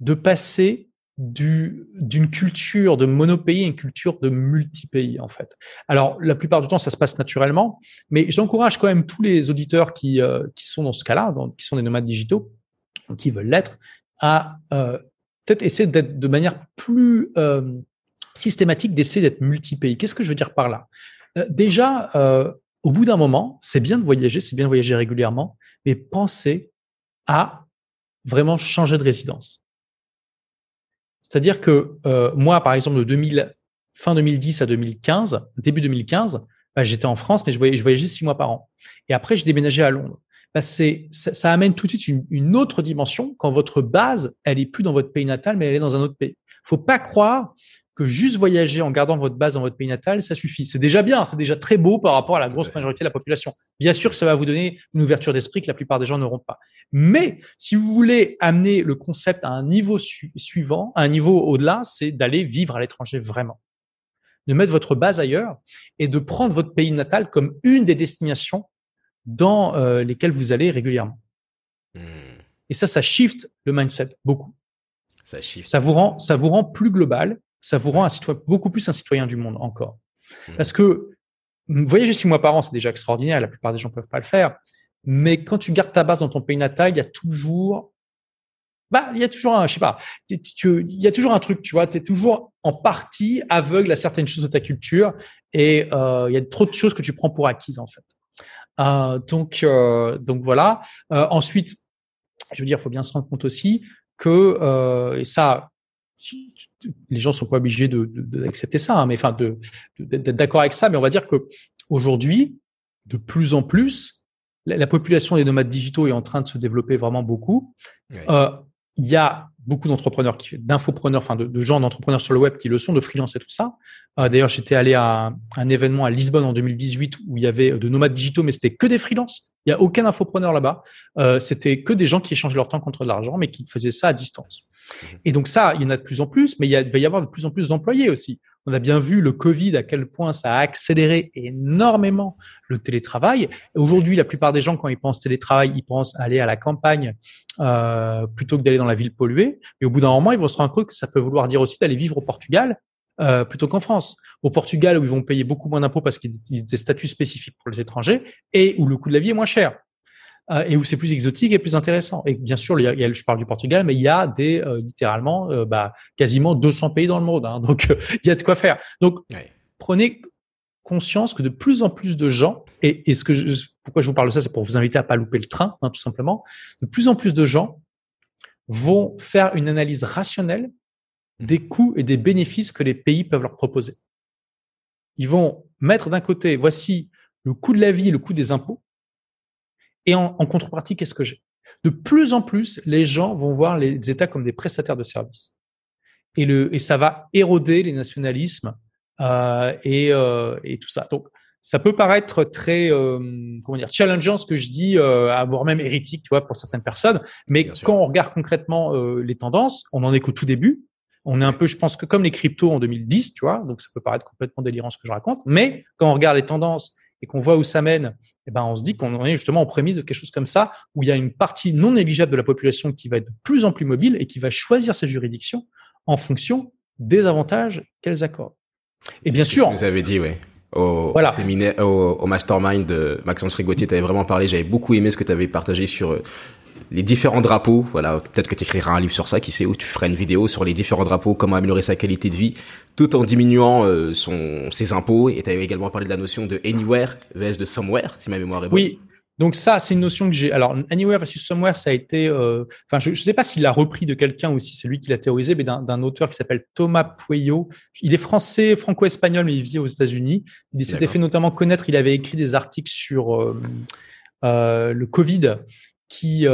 de passer d'une culture de monopays une culture de multi-pays, en fait. Alors, la plupart du temps, ça se passe naturellement, mais j'encourage quand même tous les auditeurs qui, euh, qui sont dans ce cas-là, qui sont des nomades digitaux, qui veulent l'être, à euh, peut-être essayer d'être de manière plus euh, systématique, d'essayer d'être multi-pays. Qu'est-ce que je veux dire par là? Euh, Déjà, euh, au bout d'un moment, c'est bien de voyager, c'est bien de voyager régulièrement, mais pensez à vraiment changer de résidence. C'est-à-dire que moi, par exemple, de 2000, fin 2010 à 2015, début 2015, bah, j'étais en France, mais je voyageais, je six mois par an. Et après, j'ai déménagé à Londres bah ça, amène tout de suite une, autre dimension quand votre base, elle est plus dans votre pays natal, mais elle est dans un autre pays. Faut pas croire que juste voyager en gardant votre base dans votre pays natal, ça suffit. C'est déjà bien, c'est déjà très beau par rapport à la grosse majorité de la population. Bien sûr, ça va vous donner une ouverture d'esprit que la plupart des gens n'auront pas. Mais si vous voulez amener le concept à un niveau suivant, à un niveau au-delà, c'est d'aller vivre à l'étranger vraiment. De mettre votre base ailleurs et de prendre votre pays natal comme une des destinations dans euh, lesquels vous allez régulièrement. Hmm. Et ça, ça shift le mindset beaucoup. Ça, shift. ça vous rend, ça vous rend plus global, ça vous rend un citoyen, beaucoup plus un citoyen du monde encore. Hmm. Parce que voyager six mois par an, c'est déjà extraordinaire. La plupart des gens peuvent pas le faire. Mais quand tu gardes ta base dans ton pays natal, il y a toujours, bah, il y a toujours un, je sais pas, il y a toujours un truc, tu vois, tu es toujours en partie aveugle à certaines choses de ta culture et euh, il y a trop de choses que tu prends pour acquises en fait. Euh, donc, euh, donc voilà. Euh, ensuite, je veux dire, il faut bien se rendre compte aussi que, et ça, les gens sont pas obligés d'accepter de, ça, hein, mais enfin de d'être d'accord avec ça, mais on va dire que aujourd'hui, de plus en plus, la, population des nomades digitaux est en train de se développer vraiment beaucoup. Euh, il y a beaucoup d'entrepreneurs, d'infopreneurs, enfin de, de gens d'entrepreneurs sur le web qui le sont, de freelance et tout ça. Euh, D'ailleurs, j'étais allé à un, événement à Lisbonne en 2018 où il y avait de nomades digitaux, mais c'était que des freelances. Il y a aucun infopreneur là-bas. Euh, c'était que des gens qui échangent leur temps contre de l'argent, mais qui faisaient ça à distance. Mhm. Et donc ça, il y en a de plus en plus, mais il, y a, va y avoir de plus en plus d'employés aussi. On a bien vu le Covid à quel point ça a accéléré énormément le télétravail. Aujourd'hui, la plupart des gens, quand ils pensent télétravail, ils pensent aller à la campagne euh, plutôt que d'aller dans la ville polluée. Mais au bout d'un moment, ils vont se rendre compte que ça peut vouloir dire aussi d'aller vivre au Portugal euh, plutôt qu'en France. Au Portugal, où ils vont payer beaucoup moins d'impôts parce qu'il y a des statuts spécifiques pour les étrangers et où le coût de la vie est moins cher. Euh, et où c'est plus exotique et plus intéressant. Et bien sûr, il y a, je parle du Portugal, mais il y a des euh, littéralement euh, bah, quasiment 200 pays dans le monde. Hein, donc, il y a de quoi faire. Donc, prenez conscience que de plus en plus de gens, et, et ce que je, pourquoi je vous parle de ça, c'est pour vous inviter à pas louper le train, hein, tout simplement. De plus en plus de gens vont faire une analyse rationnelle des coûts et des bénéfices que les pays peuvent leur proposer. Ils vont mettre d'un côté, voici le coût de la vie le coût des impôts, et en, contrepartie, qu'est-ce que j'ai? De plus en plus, les gens vont voir les États comme des prestataires de services. Et, le, et ça va éroder les nationalismes euh, et, euh, et tout ça. Donc, ça peut paraître très euh, comment dire challengeant ce que je dis, voire même hérétique, tu vois, pour certaines personnes. Mais quand on regarde concrètement les tendances, on en est qu'au tout début. On est un peu, je pense que comme les cryptos en 2010, tu vois, donc ça peut paraître complètement délirant ce que je raconte. Mais quand on regarde les tendances et qu'on voit où ça mène, eh ben on se dit qu'on est justement en prémisse de quelque chose comme ça, où il y a une partie non négligeable de la population qui va être de plus en plus mobile et qui va choisir ses juridictions en fonction des avantages qu'elles accordent. Et bien sûr, vous avez dit, oui au voilà. séminaire, au, mastermind de Maxence Rigotier, tu avais vraiment parlé. J'avais beaucoup aimé ce que tu avais partagé sur euh, les différents drapeaux. Voilà, peut-être que tu écriras un livre sur ça, qui sait où tu feras une vidéo sur les différents drapeaux, comment améliorer sa qualité de vie, tout en diminuant euh, son ses impôts. Et tu avais également parlé de la notion de anywhere vs de somewhere, si ma mémoire est bonne. Oui, donc ça, c'est une notion que j'ai. Alors, Anywhere versus Somewhere, ça a été. Euh, enfin, je ne sais pas s'il l'a repris de quelqu'un ou si c'est lui qui l'a théorisé, mais d'un auteur qui s'appelle Thomas Pueyo. Il est français, franco-espagnol, mais il vit aux États-Unis. Il s'était fait notamment connaître. Il avait écrit des articles sur euh, euh, le Covid qui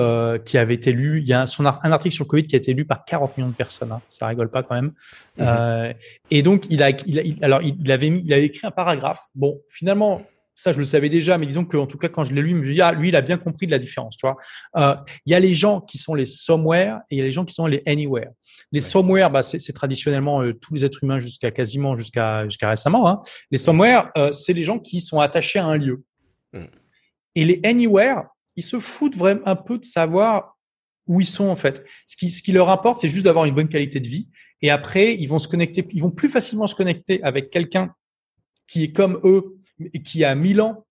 qui avait été lu. Il y a son, un article sur le Covid qui a été lu par 40 millions de personnes. Hein. Ça rigole pas quand même. Mm-hmm. et donc, il a, il alors, il avait mis, il avait écrit un paragraphe. Bon, finalement ça, je le savais déjà, mais disons qu'en tout cas, quand je l'ai lu, je me ah, lui, il a bien compris de la différence, tu vois. Euh, il y a les gens qui sont les somewhere et il y a les gens qui sont les anywhere. Les somewhere, bah, c'est traditionnellement euh, tous les êtres humains jusqu'à quasiment jusqu'à jusqu'à récemment. Hein. Les somewhere, euh, c'est les gens qui sont attachés à un lieu. Hmm. Et les anywhere, ils se foutent vraiment un peu de savoir où ils sont en fait. Ce qui, ce qui leur importe, c'est juste d'avoir une bonne qualité de vie. Et après, ils vont se connecter, ils vont plus facilement se connecter avec quelqu'un qui est comme eux qui est à Milan,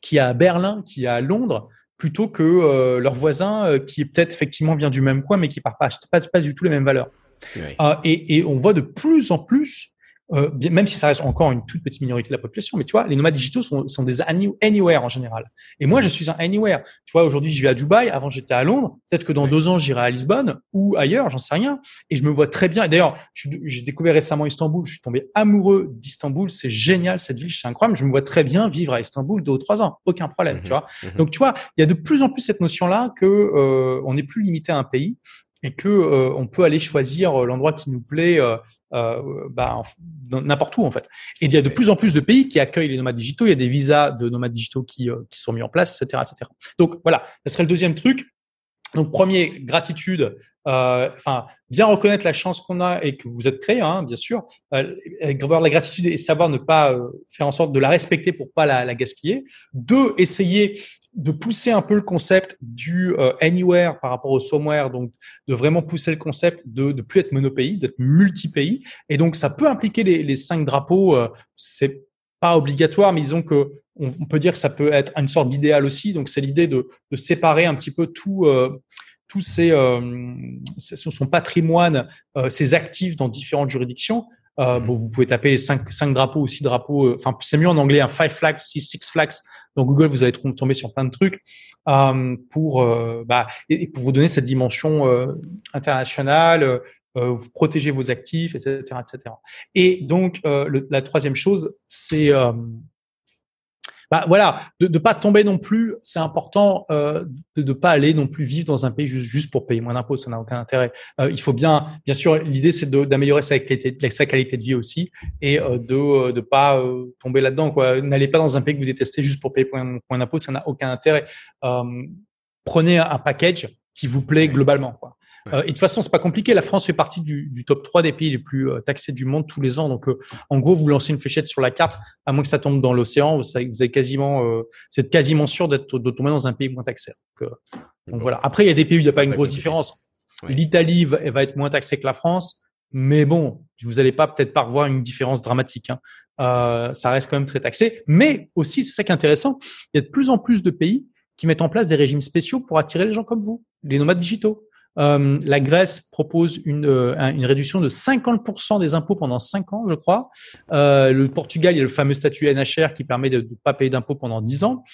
qui est à Berlin, qui est à Londres, plutôt que euh, leur voisin euh, qui est peut-être effectivement vient du même coin, mais qui partage pas, pas, du tout les mêmes valeurs. Euh, et, et, on voit de plus en plus euh, même si ça reste encore une toute petite minorité de la population, mais tu vois, les nomades digitaux sont, sont des anywhere en général. Et moi, je suis un anywhere. Tu vois, aujourd'hui, je vis à Dubaï. Avant, j'étais à Londres. Peut-être que dans deux ans, j'irai à Lisbonne ou ailleurs, j'en sais rien. Et je me vois très bien. D'ailleurs, j'ai découvert récemment Istanbul. Je suis tombé amoureux d'Istanbul. C'est génial cette ville, c'est incroyable. Je me vois très bien vivre à Istanbul deux ou trois ans, aucun problème. Tu mhm. vois. Mhm. Donc, tu vois, il y a de plus en plus cette notion-là que euh, on n'est plus limité à un pays et que euh, on peut aller choisir euh, l'endroit qui nous plaît euh, bah, n'importe où en fait. Et il y a de plus en plus de pays qui accueillent les nomades digitaux. Il y a des visas de nomades digitaux qui, qui sont mis en place, etc., etc. Donc voilà, ce serait le deuxième truc. Donc premier, gratitude. Euh, enfin, bien reconnaître la chance qu'on a et que vous êtes créé, hein, bien sûr. Euh, avoir la gratitude et savoir ne pas faire en sorte de la respecter pour pas la, la gaspiller. Deux, essayer de pousser un peu le concept du euh, anywhere par rapport au somewhere, donc de vraiment pousser le concept de ne plus être monopays, d'être multi-pays. Et donc, ça peut impliquer les, les cinq drapeaux. Euh, c'est pas obligatoire, mais disons que on, peut dire que ça peut être une sorte d'idéal aussi. Donc, c'est l'idée de, de, séparer un petit peu tout. Euh, tous ces, euh, son patrimoine, ses actifs dans différentes juridictions, euh, bon, vous pouvez taper cinq, cinq drapeaux ou six drapeaux. Euh, enfin, c'est mieux en anglais, un five flags, six, six flags. Dans Google, vous allez tomber sur plein de trucs euh, pour, euh, bah, et, pour vous donner cette dimension euh, internationale. Vous protéger vos actifs, etc., etc. Et donc, le, la troisième chose, c'est bah, voilà, de ne pas tomber non plus. C'est important euh, de ne pas aller non plus vivre dans un pays juste, juste pour payer moins d'impôts. Ça n'a aucun intérêt. Euh, il faut bien, bien sûr, l'idée c'est d'améliorer sa qualité, sa qualité de vie aussi et euh, de ne euh, pas euh, tomber là-dedans. Quoi. N'allez pas dans un pays que vous détestez juste pour payer moins, moins d'impôts. Ça n'a aucun intérêt. prenez un package qui vous plaît globalement. Quoi. Euh, et de toute façon, c'est pas compliqué. La France fait partie du, du, top 3 des pays les plus euh, taxés du monde tous les ans. Donc, euh, en gros, vous lancez une fléchette sur la carte, à moins que ça tombe dans l'océan, vous, vous avez quasiment, c'est quasiment sûr d'être de tomber dans un pays moins taxé. Donc, donc voilà. Après, il y a des pays où il n'y a pas une grosse différence. L'Italie va, va, être moins taxée que la France, mais bon, vous n'allez pas peut-être pas revoir une différence dramatique. Hein. Euh, ça reste quand même très taxé. Mais aussi, c'est ça qui est intéressant, il y a de plus en plus de pays qui mettent en place des régimes spéciaux pour attirer les gens comme vous, les nomades digitaux. Euh, la Grèce propose une, euh, une réduction de 50% des impôts pendant 5 ans, je crois. Euh, le Portugal, il y a le fameux statut NHR qui permet de ne pas payer d'impôts pendant 10 ans.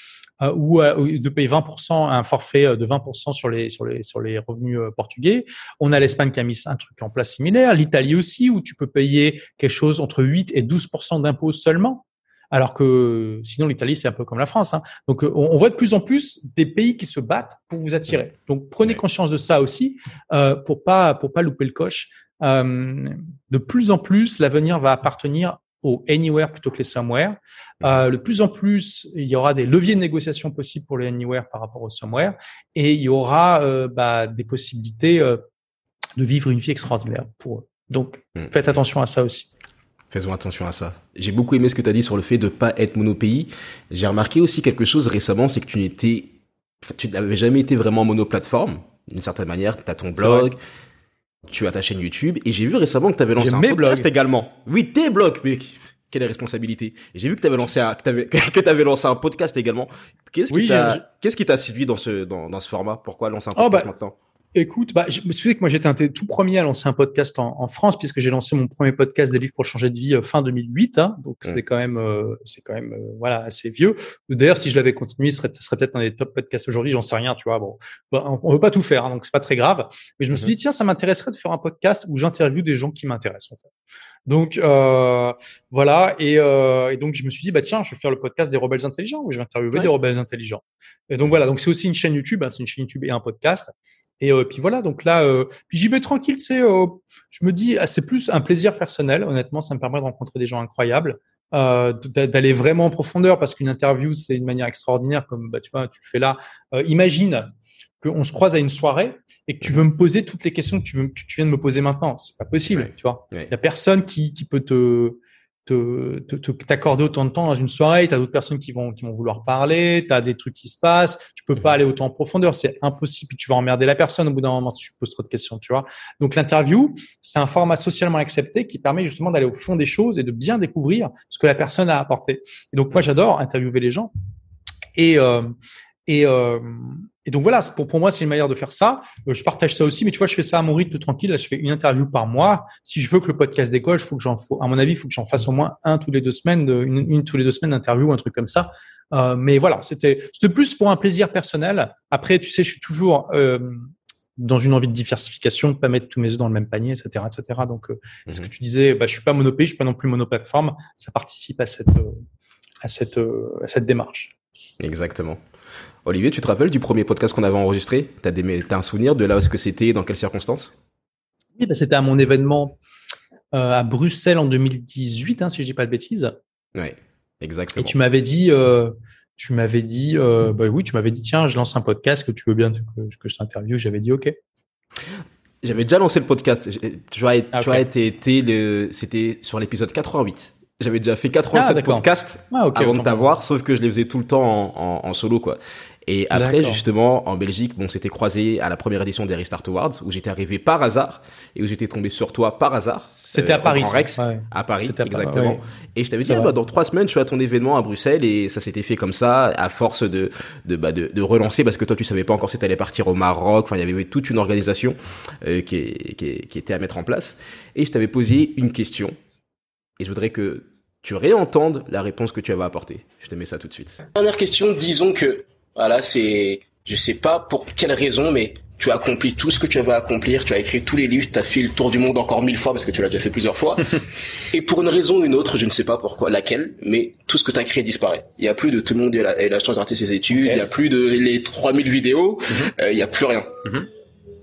Ou de payer 20% un forfait de 20% sur les sur les sur les revenus portugais. On a l'Espagne qui a mis un truc en place similaire, l'Italie aussi où tu peux payer quelque chose entre 8 et 12% d'impôts seulement. Alors que sinon l'Italie c'est un peu comme la France. Hein. Donc on, on, voit de plus en plus des pays qui se battent pour vous attirer. Donc prenez conscience de ça aussi euh, pour pas pour pas louper le coche. Euh, de plus en plus, l'avenir va appartenir au anywhere plutôt que les somewhere. Euh, de plus en plus, il y aura des leviers de négociation possibles pour le anywhere par rapport au somewhere, et il y aura euh, bah, des possibilités euh, de vivre une vie extraordinaire pour eux. Donc, hmm. faites attention à ça aussi. Faisons attention à ça. J'ai beaucoup aimé ce que tu as dit sur le fait de pas être monopays. J'ai remarqué aussi quelque chose récemment, c'est que tu n'étais, tu n'avais jamais été vraiment monoplateforme, d'une certaine manière. Tu as ton blog, tu as ta chaîne YouTube, et j'ai vu récemment que tu avais lancé un podcast également. Oui, tes blogs, mec. Quelle responsabilité? J'ai vu que tu avais lancé un, que t'avais, que t'avais lancé un podcast également. Qu'est-ce qui t'a, qu'est-ce qui t'a séduit dans ce, dans, dans ce format? Pourquoi lancer un oh, podcast bah, maintenant? Écoute, bah, je me souviens que moi j'étais un tout premier à lancer un podcast en, France puisque j'ai lancé mon premier podcast des livres pour changer de vie euh, fin 2008. Hein, donc c'est quand même, euh, c'est quand même, euh, voilà, assez vieux. D'ailleurs, si je l'avais continué, ce serait, serait peut-être un des top podcasts aujourd'hui. J'en sais rien, tu vois. Bon, bah, on, veut pas tout faire, hein, donc c'est pas très grave. Mais je me suis mhm. dit tiens, ça m'intéresserait de faire un podcast où j'interviewe des gens qui m'intéressent. En fait. Donc euh, voilà, et, euh, et, donc je me suis dit bah tiens, je vais faire le podcast des rebelles intelligents où je vais interviewer des rebelles intelligents. Et donc voilà, donc c'est aussi une chaîne YouTube, hein, c'est une chaîne YouTube et un podcast. Et euh, puis voilà, donc là, euh, puis j'y vais tranquille. C'est, euh, je me dis, ah, c'est plus un plaisir personnel. Honnêtement, ça me permet de rencontrer des gens incroyables, d'aller vraiment en profondeur parce qu'une interview, c'est une manière extraordinaire, comme bah, tu vois, tu le fais là. imagine qu'on se croise à une soirée et que tu veux me poser toutes les questions que tu, veux, que tu viens de me poser maintenant. C'est pas possible, tu vois. Il y a personne qui, qui peut te t'accorder autant de temps dans une soirée, tu as d'autres personnes qui vont qui vont vouloir parler, tu as des trucs qui se passent, tu peux pas aller autant en profondeur, c'est impossible, puis tu vas emmerder la personne au bout d'un moment si tu poses trop de questions, tu vois. Donc l'interview, c'est un format socialement accepté qui permet justement d'aller au fond des choses et de bien découvrir ce que la personne a apporté. Et donc moi j'adore interviewer les gens. Et euh, et, euh, et donc voilà, pour, pour moi, c'est une manière de faire ça. Euh, je partage ça aussi, mais tu vois, je fais ça à mon rythme tranquille. Là, je fais une interview par mois. Si je veux que le podcast décolle, faut que j'en, à mon avis, il faut que j'en fasse au moins un tous les deux semaines, une, une tous les deux semaines d'interview, un truc comme ça. Euh, mais voilà, c'était, c'était plus pour un plaisir personnel. Après, tu sais, je suis toujours euh, dans une envie de diversification, de pas mettre tous mes œufs dans le même panier, etc., etc. Donc, euh, ce mhm. que tu disais, bah, je suis pas monopée, je suis pas non plus monoplateforme. Ça participe à cette, euh, à cette, à cette démarche. Exactement. Olivier, tu te rappelles du premier podcast qu'on avait enregistré? T'as as un souvenir de là où est-ce que c'était, dans quelles circonstances? Oui, bah, c'était à mon événement euh, à Bruxelles en 2018, hein, si je dis pas de bêtises. Oui, exactement. Et tu m'avais dit, euh, tu m'avais dit, euh, bah oui, tu m'avais dit, tiens, je lance un podcast, que tu veux bien que, que je t'interviewe J'avais dit, ok. J'avais déjà lancé le podcast. Tu vois, ah, c'était sur l'épisode 88. J'avais déjà fait 87 ah, podcasts ah, avant de t'avoir, sauf que je les faisais tout le temps en, en, solo, quoi. Et après, justement, en Belgique, bon, c'était croisé à la première édition des Restart Awards, où j'étais arrivé par hasard et où j'étais tombé sur toi par hasard. C'était à euh, Paris. En Rex, à Paris, exactement. Et je t'avais dit, ah, bah, dans trois semaines, je suis à ton événement à Bruxelles et ça s'était fait comme ça, à force de, de, bah, de, de, relancer parce que toi, tu savais pas encore si t'allais partir au Maroc. Enfin, il y avait toute une organisation euh, qui, qui, qui était à mettre en place. Et je t'avais posé une question. Et je voudrais que tu réentendes la réponse que tu avais apportée. Je te mets ça tout de suite. Dernière question, disons que, voilà, c'est, je sais pas pour quelle raison, mais tu as accompli tout ce que tu avais à accomplir, tu as écrit tous les livres, tu as fait le tour du monde encore mille fois parce que tu l'as déjà fait plusieurs fois. et pour une raison ou une autre, je ne sais pas pourquoi, laquelle, mais tout ce que tu as créé disparaît. Il y a plus de tout le monde a la, chance d'arrêter ses études, il y a plus de les 3000 vidéos, mhm. euh, il y a plus rien. Mm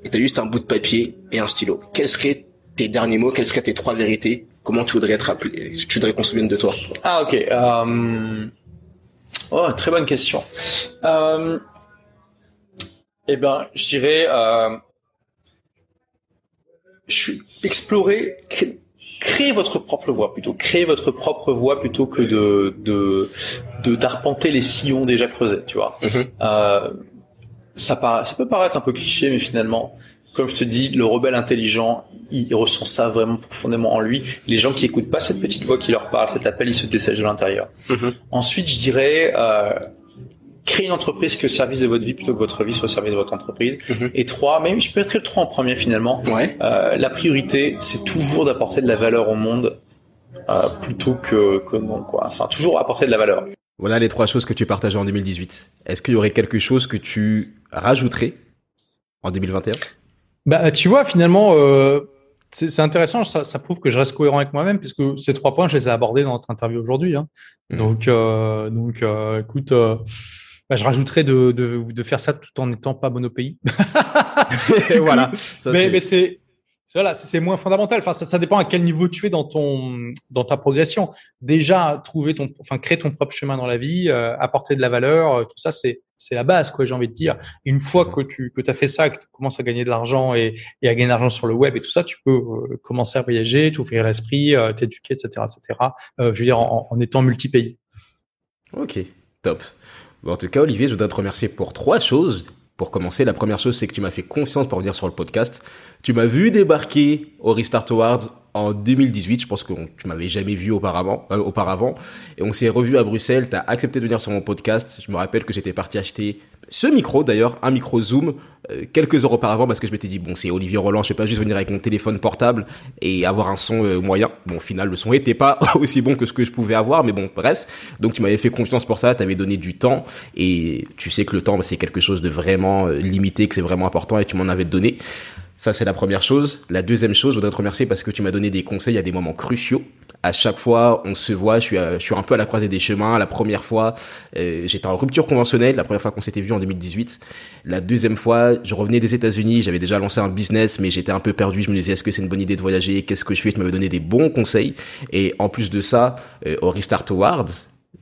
Et tu as juste un bout de papier et un stylo. Quels seraient tes derniers mots, quelles seraient tes trois vérités? Comment tu voudrais être appelé? Tu voudrais qu'on se souvienne de toi? Ah ok. Euh... Oh, très bonne question. Euh... Eh ben, je dirais, euh... je suis explorer, créer votre propre voie plutôt, créer votre propre voie plutôt que de de d'arpenter les sillons déjà creusés, tu vois. Mm-hmm. euh, ça peut paraître un peu cliché, mais finalement, comme je te dis, le rebelle intelligent, il ressent ça vraiment profondément en lui. Les gens qui écoutent pas cette petite voix qui leur parle, cet appel, ils se dessèchent de l'intérieur. Mhm. Ensuite, je dirais, euh, créer une entreprise qui est au service de votre vie plutôt que votre vie soit au service de votre entreprise. Mhm. Et trois, même je peux être le trois en premier finalement. Euh, la priorité, c'est toujours d'apporter de la valeur au monde euh, plutôt que, que non quoi. Enfin, toujours apporter de la valeur. Voilà les trois choses que tu partageais en 2018. Est-ce qu'il y aurait quelque chose que tu rajouterais en 2021 bah, tu vois, finalement, euh, c'est intéressant, ça, ça, prouve que je reste cohérent avec moi-même, puisque ces trois points, je les ai abordés dans notre interview aujourd'hui. Hein. Mmh. Donc, euh, donc euh, écoute, euh, bah, je rajouterais de, de, de, faire ça tout en n'étant pas monopays. voilà. mais, mais c'est voilà, c'est moins fondamental. Enfin, ça, ça, dépend à quel niveau tu es dans ton dans ta progression. Déjà, trouver ton, enfin, créer ton propre chemin dans la vie, euh, apporter de la valeur, euh, tout ça, c'est c'est la base, quoi. J'ai envie de dire. Une fois que tu que as fait ça, que tu commences à gagner de l'argent et, et à gagner de l'argent sur le web et tout ça, tu peux euh, commencer à voyager, t'ouvrir l'esprit, t'éduquer, etc., etc. je veux dire, en, en étant multi-pays. Ok, top. Bon, en tout cas, Olivier, je voudrais te remercier pour trois choses. Pour commencer, la première chose, c'est que tu m'as fait confiance pour venir sur le podcast. Tu m'as vu débarquer au Restart Awards en 2018. Je pense que tu m'avais jamais vu auparavant, euh, auparavant. Et on s'est revu à Bruxelles. Tu as accepté de venir sur mon podcast. Je me rappelle que j'étais parti acheter ce micro d'ailleurs, un micro Zoom, euh, quelques heures auparavant parce que je m'étais dit bon c'est Olivier Roland, je vais pas juste venir avec mon téléphone portable et avoir un son euh, moyen. Bon au final le son était pas aussi bon que ce que je pouvais avoir, mais bon bref. Donc tu m'avais fait confiance pour ça, tu avais donné du temps et tu sais que le temps c'est quelque chose de vraiment euh, limité, que c'est vraiment important et tu m'en avais donné. Ça, c'est la première chose. La deuxième chose, je voudrais te remercier parce que tu m'as donné des conseils à des moments cruciaux. À chaque fois, on se voit, je suis, je suis un peu à la croisée des chemins. La première fois, euh, j'étais en rupture conventionnelle, la première fois qu'on s'était vu en 2018. La deuxième fois, je revenais des États-Unis, j'avais déjà lancé un business, mais j'étais un peu perdu. Je me disais, est-ce que c'est une bonne idée de voyager? Qu'est-ce que je fais? Tu m'avais donné des bons conseils. Et en plus de ça, euh, au Restart Awards,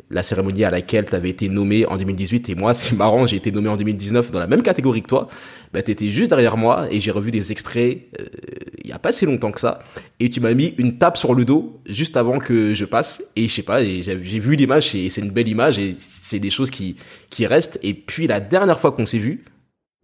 la cérémonie à laquelle tu avais été nommé en 2018 et moi c'est marrant j'ai été nommé en 2019 dans la même catégorie que toi bah tu étais juste derrière moi et j'ai revu des extraits euh, il y a pas si longtemps que ça et tu m'as mis une tape sur le dos juste avant que je passe et je sais pas j'ai vu l'image et c'est une belle image et c'est des choses qui qui restent et puis la dernière fois qu'on s'est vu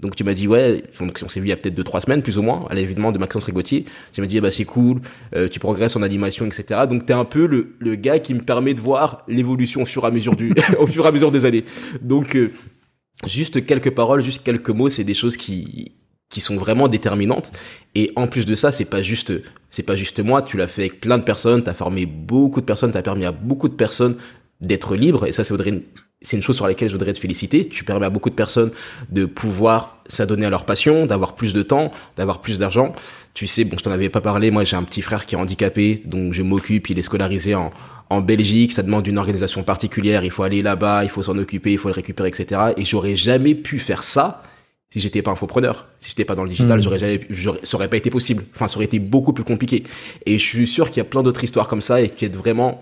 donc tu m'as dit ouais, on s'est vu il y a peut-être deux trois semaines plus ou moins à l'événement de Maxence Rigotier. Tu m'as dit eh bah c'est cool, euh, tu progresses en animation etc. Donc t'es un peu le, le gars qui me permet de voir l'évolution au fur et à mesure du au fur et à mesure des années. Donc euh, juste quelques paroles, juste quelques mots, c'est des choses qui qui sont vraiment déterminantes. Et en plus de ça, c'est pas juste c'est pas juste moi. Tu l'as fait avec plein de personnes, t'as formé beaucoup de personnes, t'as permis à beaucoup de personnes d'être libres. Et ça, ça voudrait c'est une chose sur laquelle je voudrais te féliciter. Tu permets à beaucoup de personnes de pouvoir s'adonner à leur passion, d'avoir plus de temps, d'avoir plus d'argent. Tu sais, bon, je t'en avais pas parlé. Moi, j'ai un petit frère qui est handicapé, donc je m'occupe. Il est scolarisé en, en Belgique. Ça demande une organisation particulière. Il faut aller là-bas, il faut s'en occuper, il faut le récupérer, etc. Et j'aurais jamais pu faire ça si j'étais pas infopreneur, si j'étais pas dans le digital, hmm. j'aurais jamais, ça aurait pas été possible. Enfin, ça aurait été beaucoup plus compliqué. Et je suis sûr qu'il y a plein d'autres histoires comme ça et qui est vraiment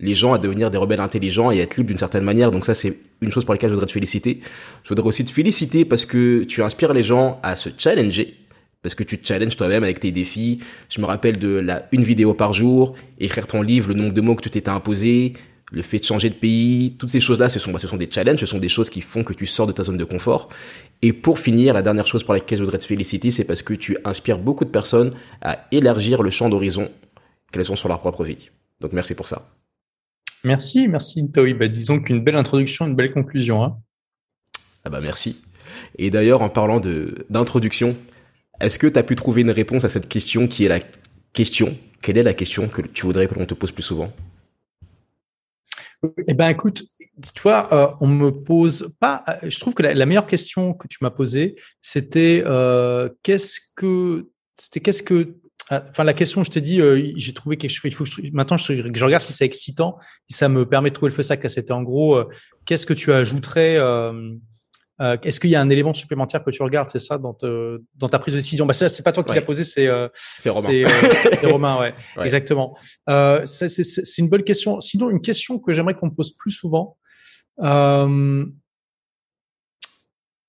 les gens à devenir des rebelles intelligents et être libres d'une certaine manière. Donc ça, c'est une chose pour laquelle je voudrais te féliciter. Je voudrais aussi te féliciter parce que tu inspires les gens à se challenger. Parce que tu te challenges toi-même avec tes défis. Je me rappelle de la une vidéo par jour, écrire ton livre, le nombre de mots que tu t'étais imposé, le fait de changer de pays, toutes ces choses-là, ce sont, bah, ce sont des challenges, ce sont des choses qui font que tu sors de ta zone de confort. Et pour finir, la dernière chose pour laquelle je voudrais te féliciter, c'est parce que tu inspires beaucoup de personnes à élargir le champ d'horizon qu'elles ont sur leur propre vie. Donc merci pour ça. Merci, merci Ntaoui. Bah, disons qu'une belle introduction, une belle conclusion. Hein. Ah bah merci. Et d'ailleurs, en parlant de d'introduction, est-ce que tu as pu trouver une réponse à cette question qui est la question Quelle est la question que tu voudrais que l'on te pose plus souvent? Eh ben, écoute, toi, euh, on me pose pas. Je trouve que la, meilleure question que tu m'as posée, c'était euh, qu'est-ce que c'était qu'est-ce que enfin, la question, je t'ai dit, euh, j'ai trouvé que je, il faut que maintenant je, je, regarde si c'est excitant, si ça me permet de trouver le feu sac. C'était en gros, euh, qu'est-ce que tu ajouterais euh, euh, Est-ce qu'il y a un élément supplémentaire que tu regardes C'est ça dans, te, dans ta prise de décision? Bah, c'est pas toi qui l'as posé, c'est c'est Romain. C'est Romain, ouais, ouais. exactement. c'est une bonne question. Sinon, une question que j'aimerais qu'on me pose plus souvent.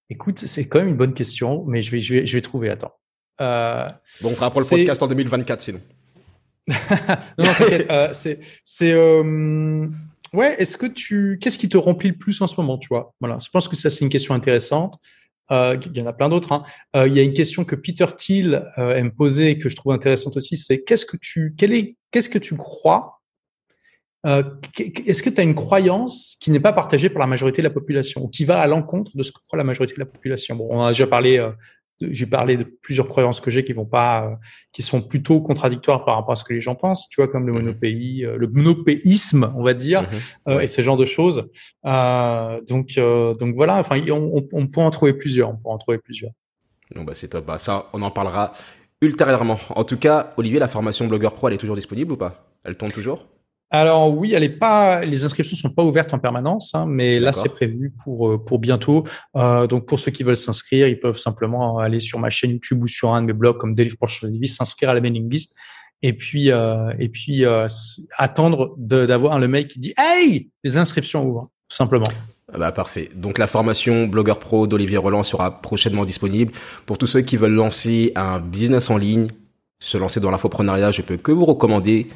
Écoute, c'est quand même une bonne question, mais je vais, je vais, je vais trouver. Attends. Euh, bon, on fera pour le podcast en 2024 sinon. non, non, t'inquiète. euh, c'est, c'est, euh... ouais. Est-ce que tu, qu'est-ce qui te remplit le plus en ce moment, tu vois? Voilà. Je pense que ça c'est une question intéressante. Il y en a plein d'autres. Hein. Il y a une question que Peter Thiel aime poser et que je trouve intéressante aussi. C'est qu'est-ce que tu, quel est, qu'est-ce que tu crois Est-ce que tu as une croyance qui n'est pas partagée par la majorité de la population ou qui va à l'encontre de ce que croit la majorité de la population? Bon, on a déjà parlé j'ai parlé de plusieurs croyances que j'ai qui vont pas, euh, qui sont plutôt contradictoires par rapport à ce que les gens pensent, tu vois, comme le mhm. monopéisme, euh, le monopéisme, on va dire, mhm. euh, et ce genre de choses. donc, donc voilà. Enfin, on, on, peut en trouver plusieurs. On peut en trouver plusieurs. Non, bah c'est top. Bah, ça, on en parlera ultérieurement. En tout cas, Olivier, la formation Blogueur Pro, elle est toujours disponible ou pas? Elle tourne toujours? Alors oui, elle est pas, les inscriptions sont pas ouvertes en permanence, hein, mais là c'est prévu pour euh, pour bientôt. Euh, donc pour ceux qui veulent s'inscrire, ils peuvent simplement aller sur ma chaîne YouTube ou sur un de mes blogs comme Délivre pour s'inscrire à la mailing list et puis euh, et puis euh, attendre d'avoir le mail qui dit Hey, les inscriptions ouvrent, tout simplement. Ah bah parfait. Donc la formation Blogueur Pro d'Olivier Roland sera prochainement disponible pour tous ceux qui veulent lancer un business en ligne, se lancer dans l'infoprenariat. Je peux que vous recommander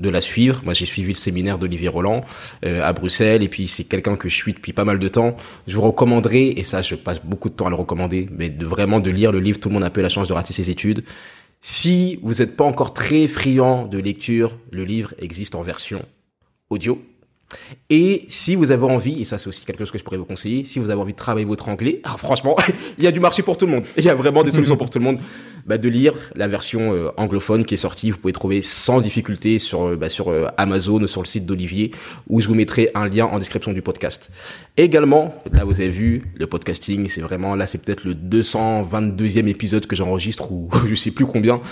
de la suivre. Moi, j'ai suivi le séminaire d'Olivier Roland euh, à Bruxelles, et puis c'est quelqu'un que je suis depuis pas mal de temps. Je vous recommanderai, et ça, je passe beaucoup de temps à le recommander, mais de vraiment de lire le livre. Tout le monde a peu la chance de rater ses études. Si vous n'êtes pas encore très friand de lecture, le livre existe en version audio. Et si vous avez envie, et ça c'est aussi quelque chose que je pourrais vous conseiller, si vous avez envie de travailler votre anglais, ah, franchement, il y a du marché pour tout le monde. Il y a vraiment des solutions pour tout le monde. Bah, de lire la version euh, anglophone qui est sortie, vous pouvez trouver sans difficulté sur euh, bah, sur euh, Amazon, sur le site d'Olivier, où je vous mettrai un lien en description du podcast. Également, là vous avez vu, le podcasting, c'est vraiment là c'est peut-être le 222e épisode que j'enregistre ou je sais plus combien.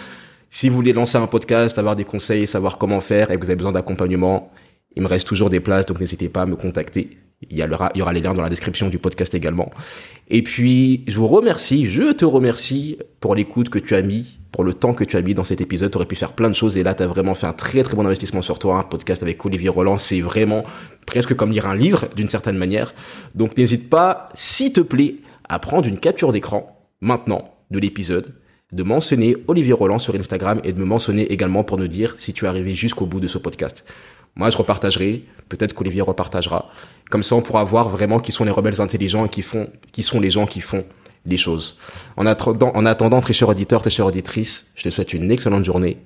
Si vous voulez lancer un podcast, avoir des conseils, savoir comment faire et que vous avez besoin d'accompagnement, il me reste toujours des places, donc n'hésitez pas à me contacter. Il y, aura, les liens dans la description du podcast également. Et puis, je vous remercie, je te remercie pour l'écoute que tu as mis, pour le temps que tu as mis dans cet épisode. Tu aurais pu faire plein de choses et là, tu as vraiment fait un très très bon investissement sur toi. Un podcast avec Olivier Roland, c'est vraiment presque comme lire un livre d'une certaine manière. Donc, n'hésite pas, s'il te plaît, à prendre une capture d'écran maintenant de l'épisode de mentionner Olivier Roland sur Instagram et de me mentionner également pour nous dire si tu es arrivé jusqu'au bout de ce podcast. Moi, je repartagerai. Peut-être qu'Olivier repartagera. Comme ça, on pourra voir vraiment qui sont les rebelles intelligents et qui font, qui sont les gens qui font les choses. En attendant, en attendant, très cher auditeur, très chère auditrice, je te souhaite une excellente journée.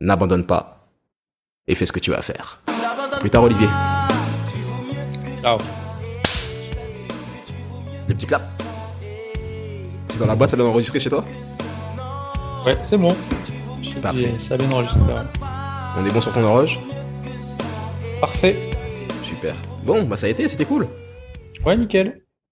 N'abandonne pas et fais ce que tu vas faire. Plus tard, Olivier. Ciao. Les petits claps. C'est dans la boîte, ça vient d'enregistrer chez toi? Ouais, c'est bon. Parfait. Ça vient d'enregistrer. On est bon sur ton horloge? Parfait. Super. Bon, bah ça a été, c'était cool. Ouais, nickel.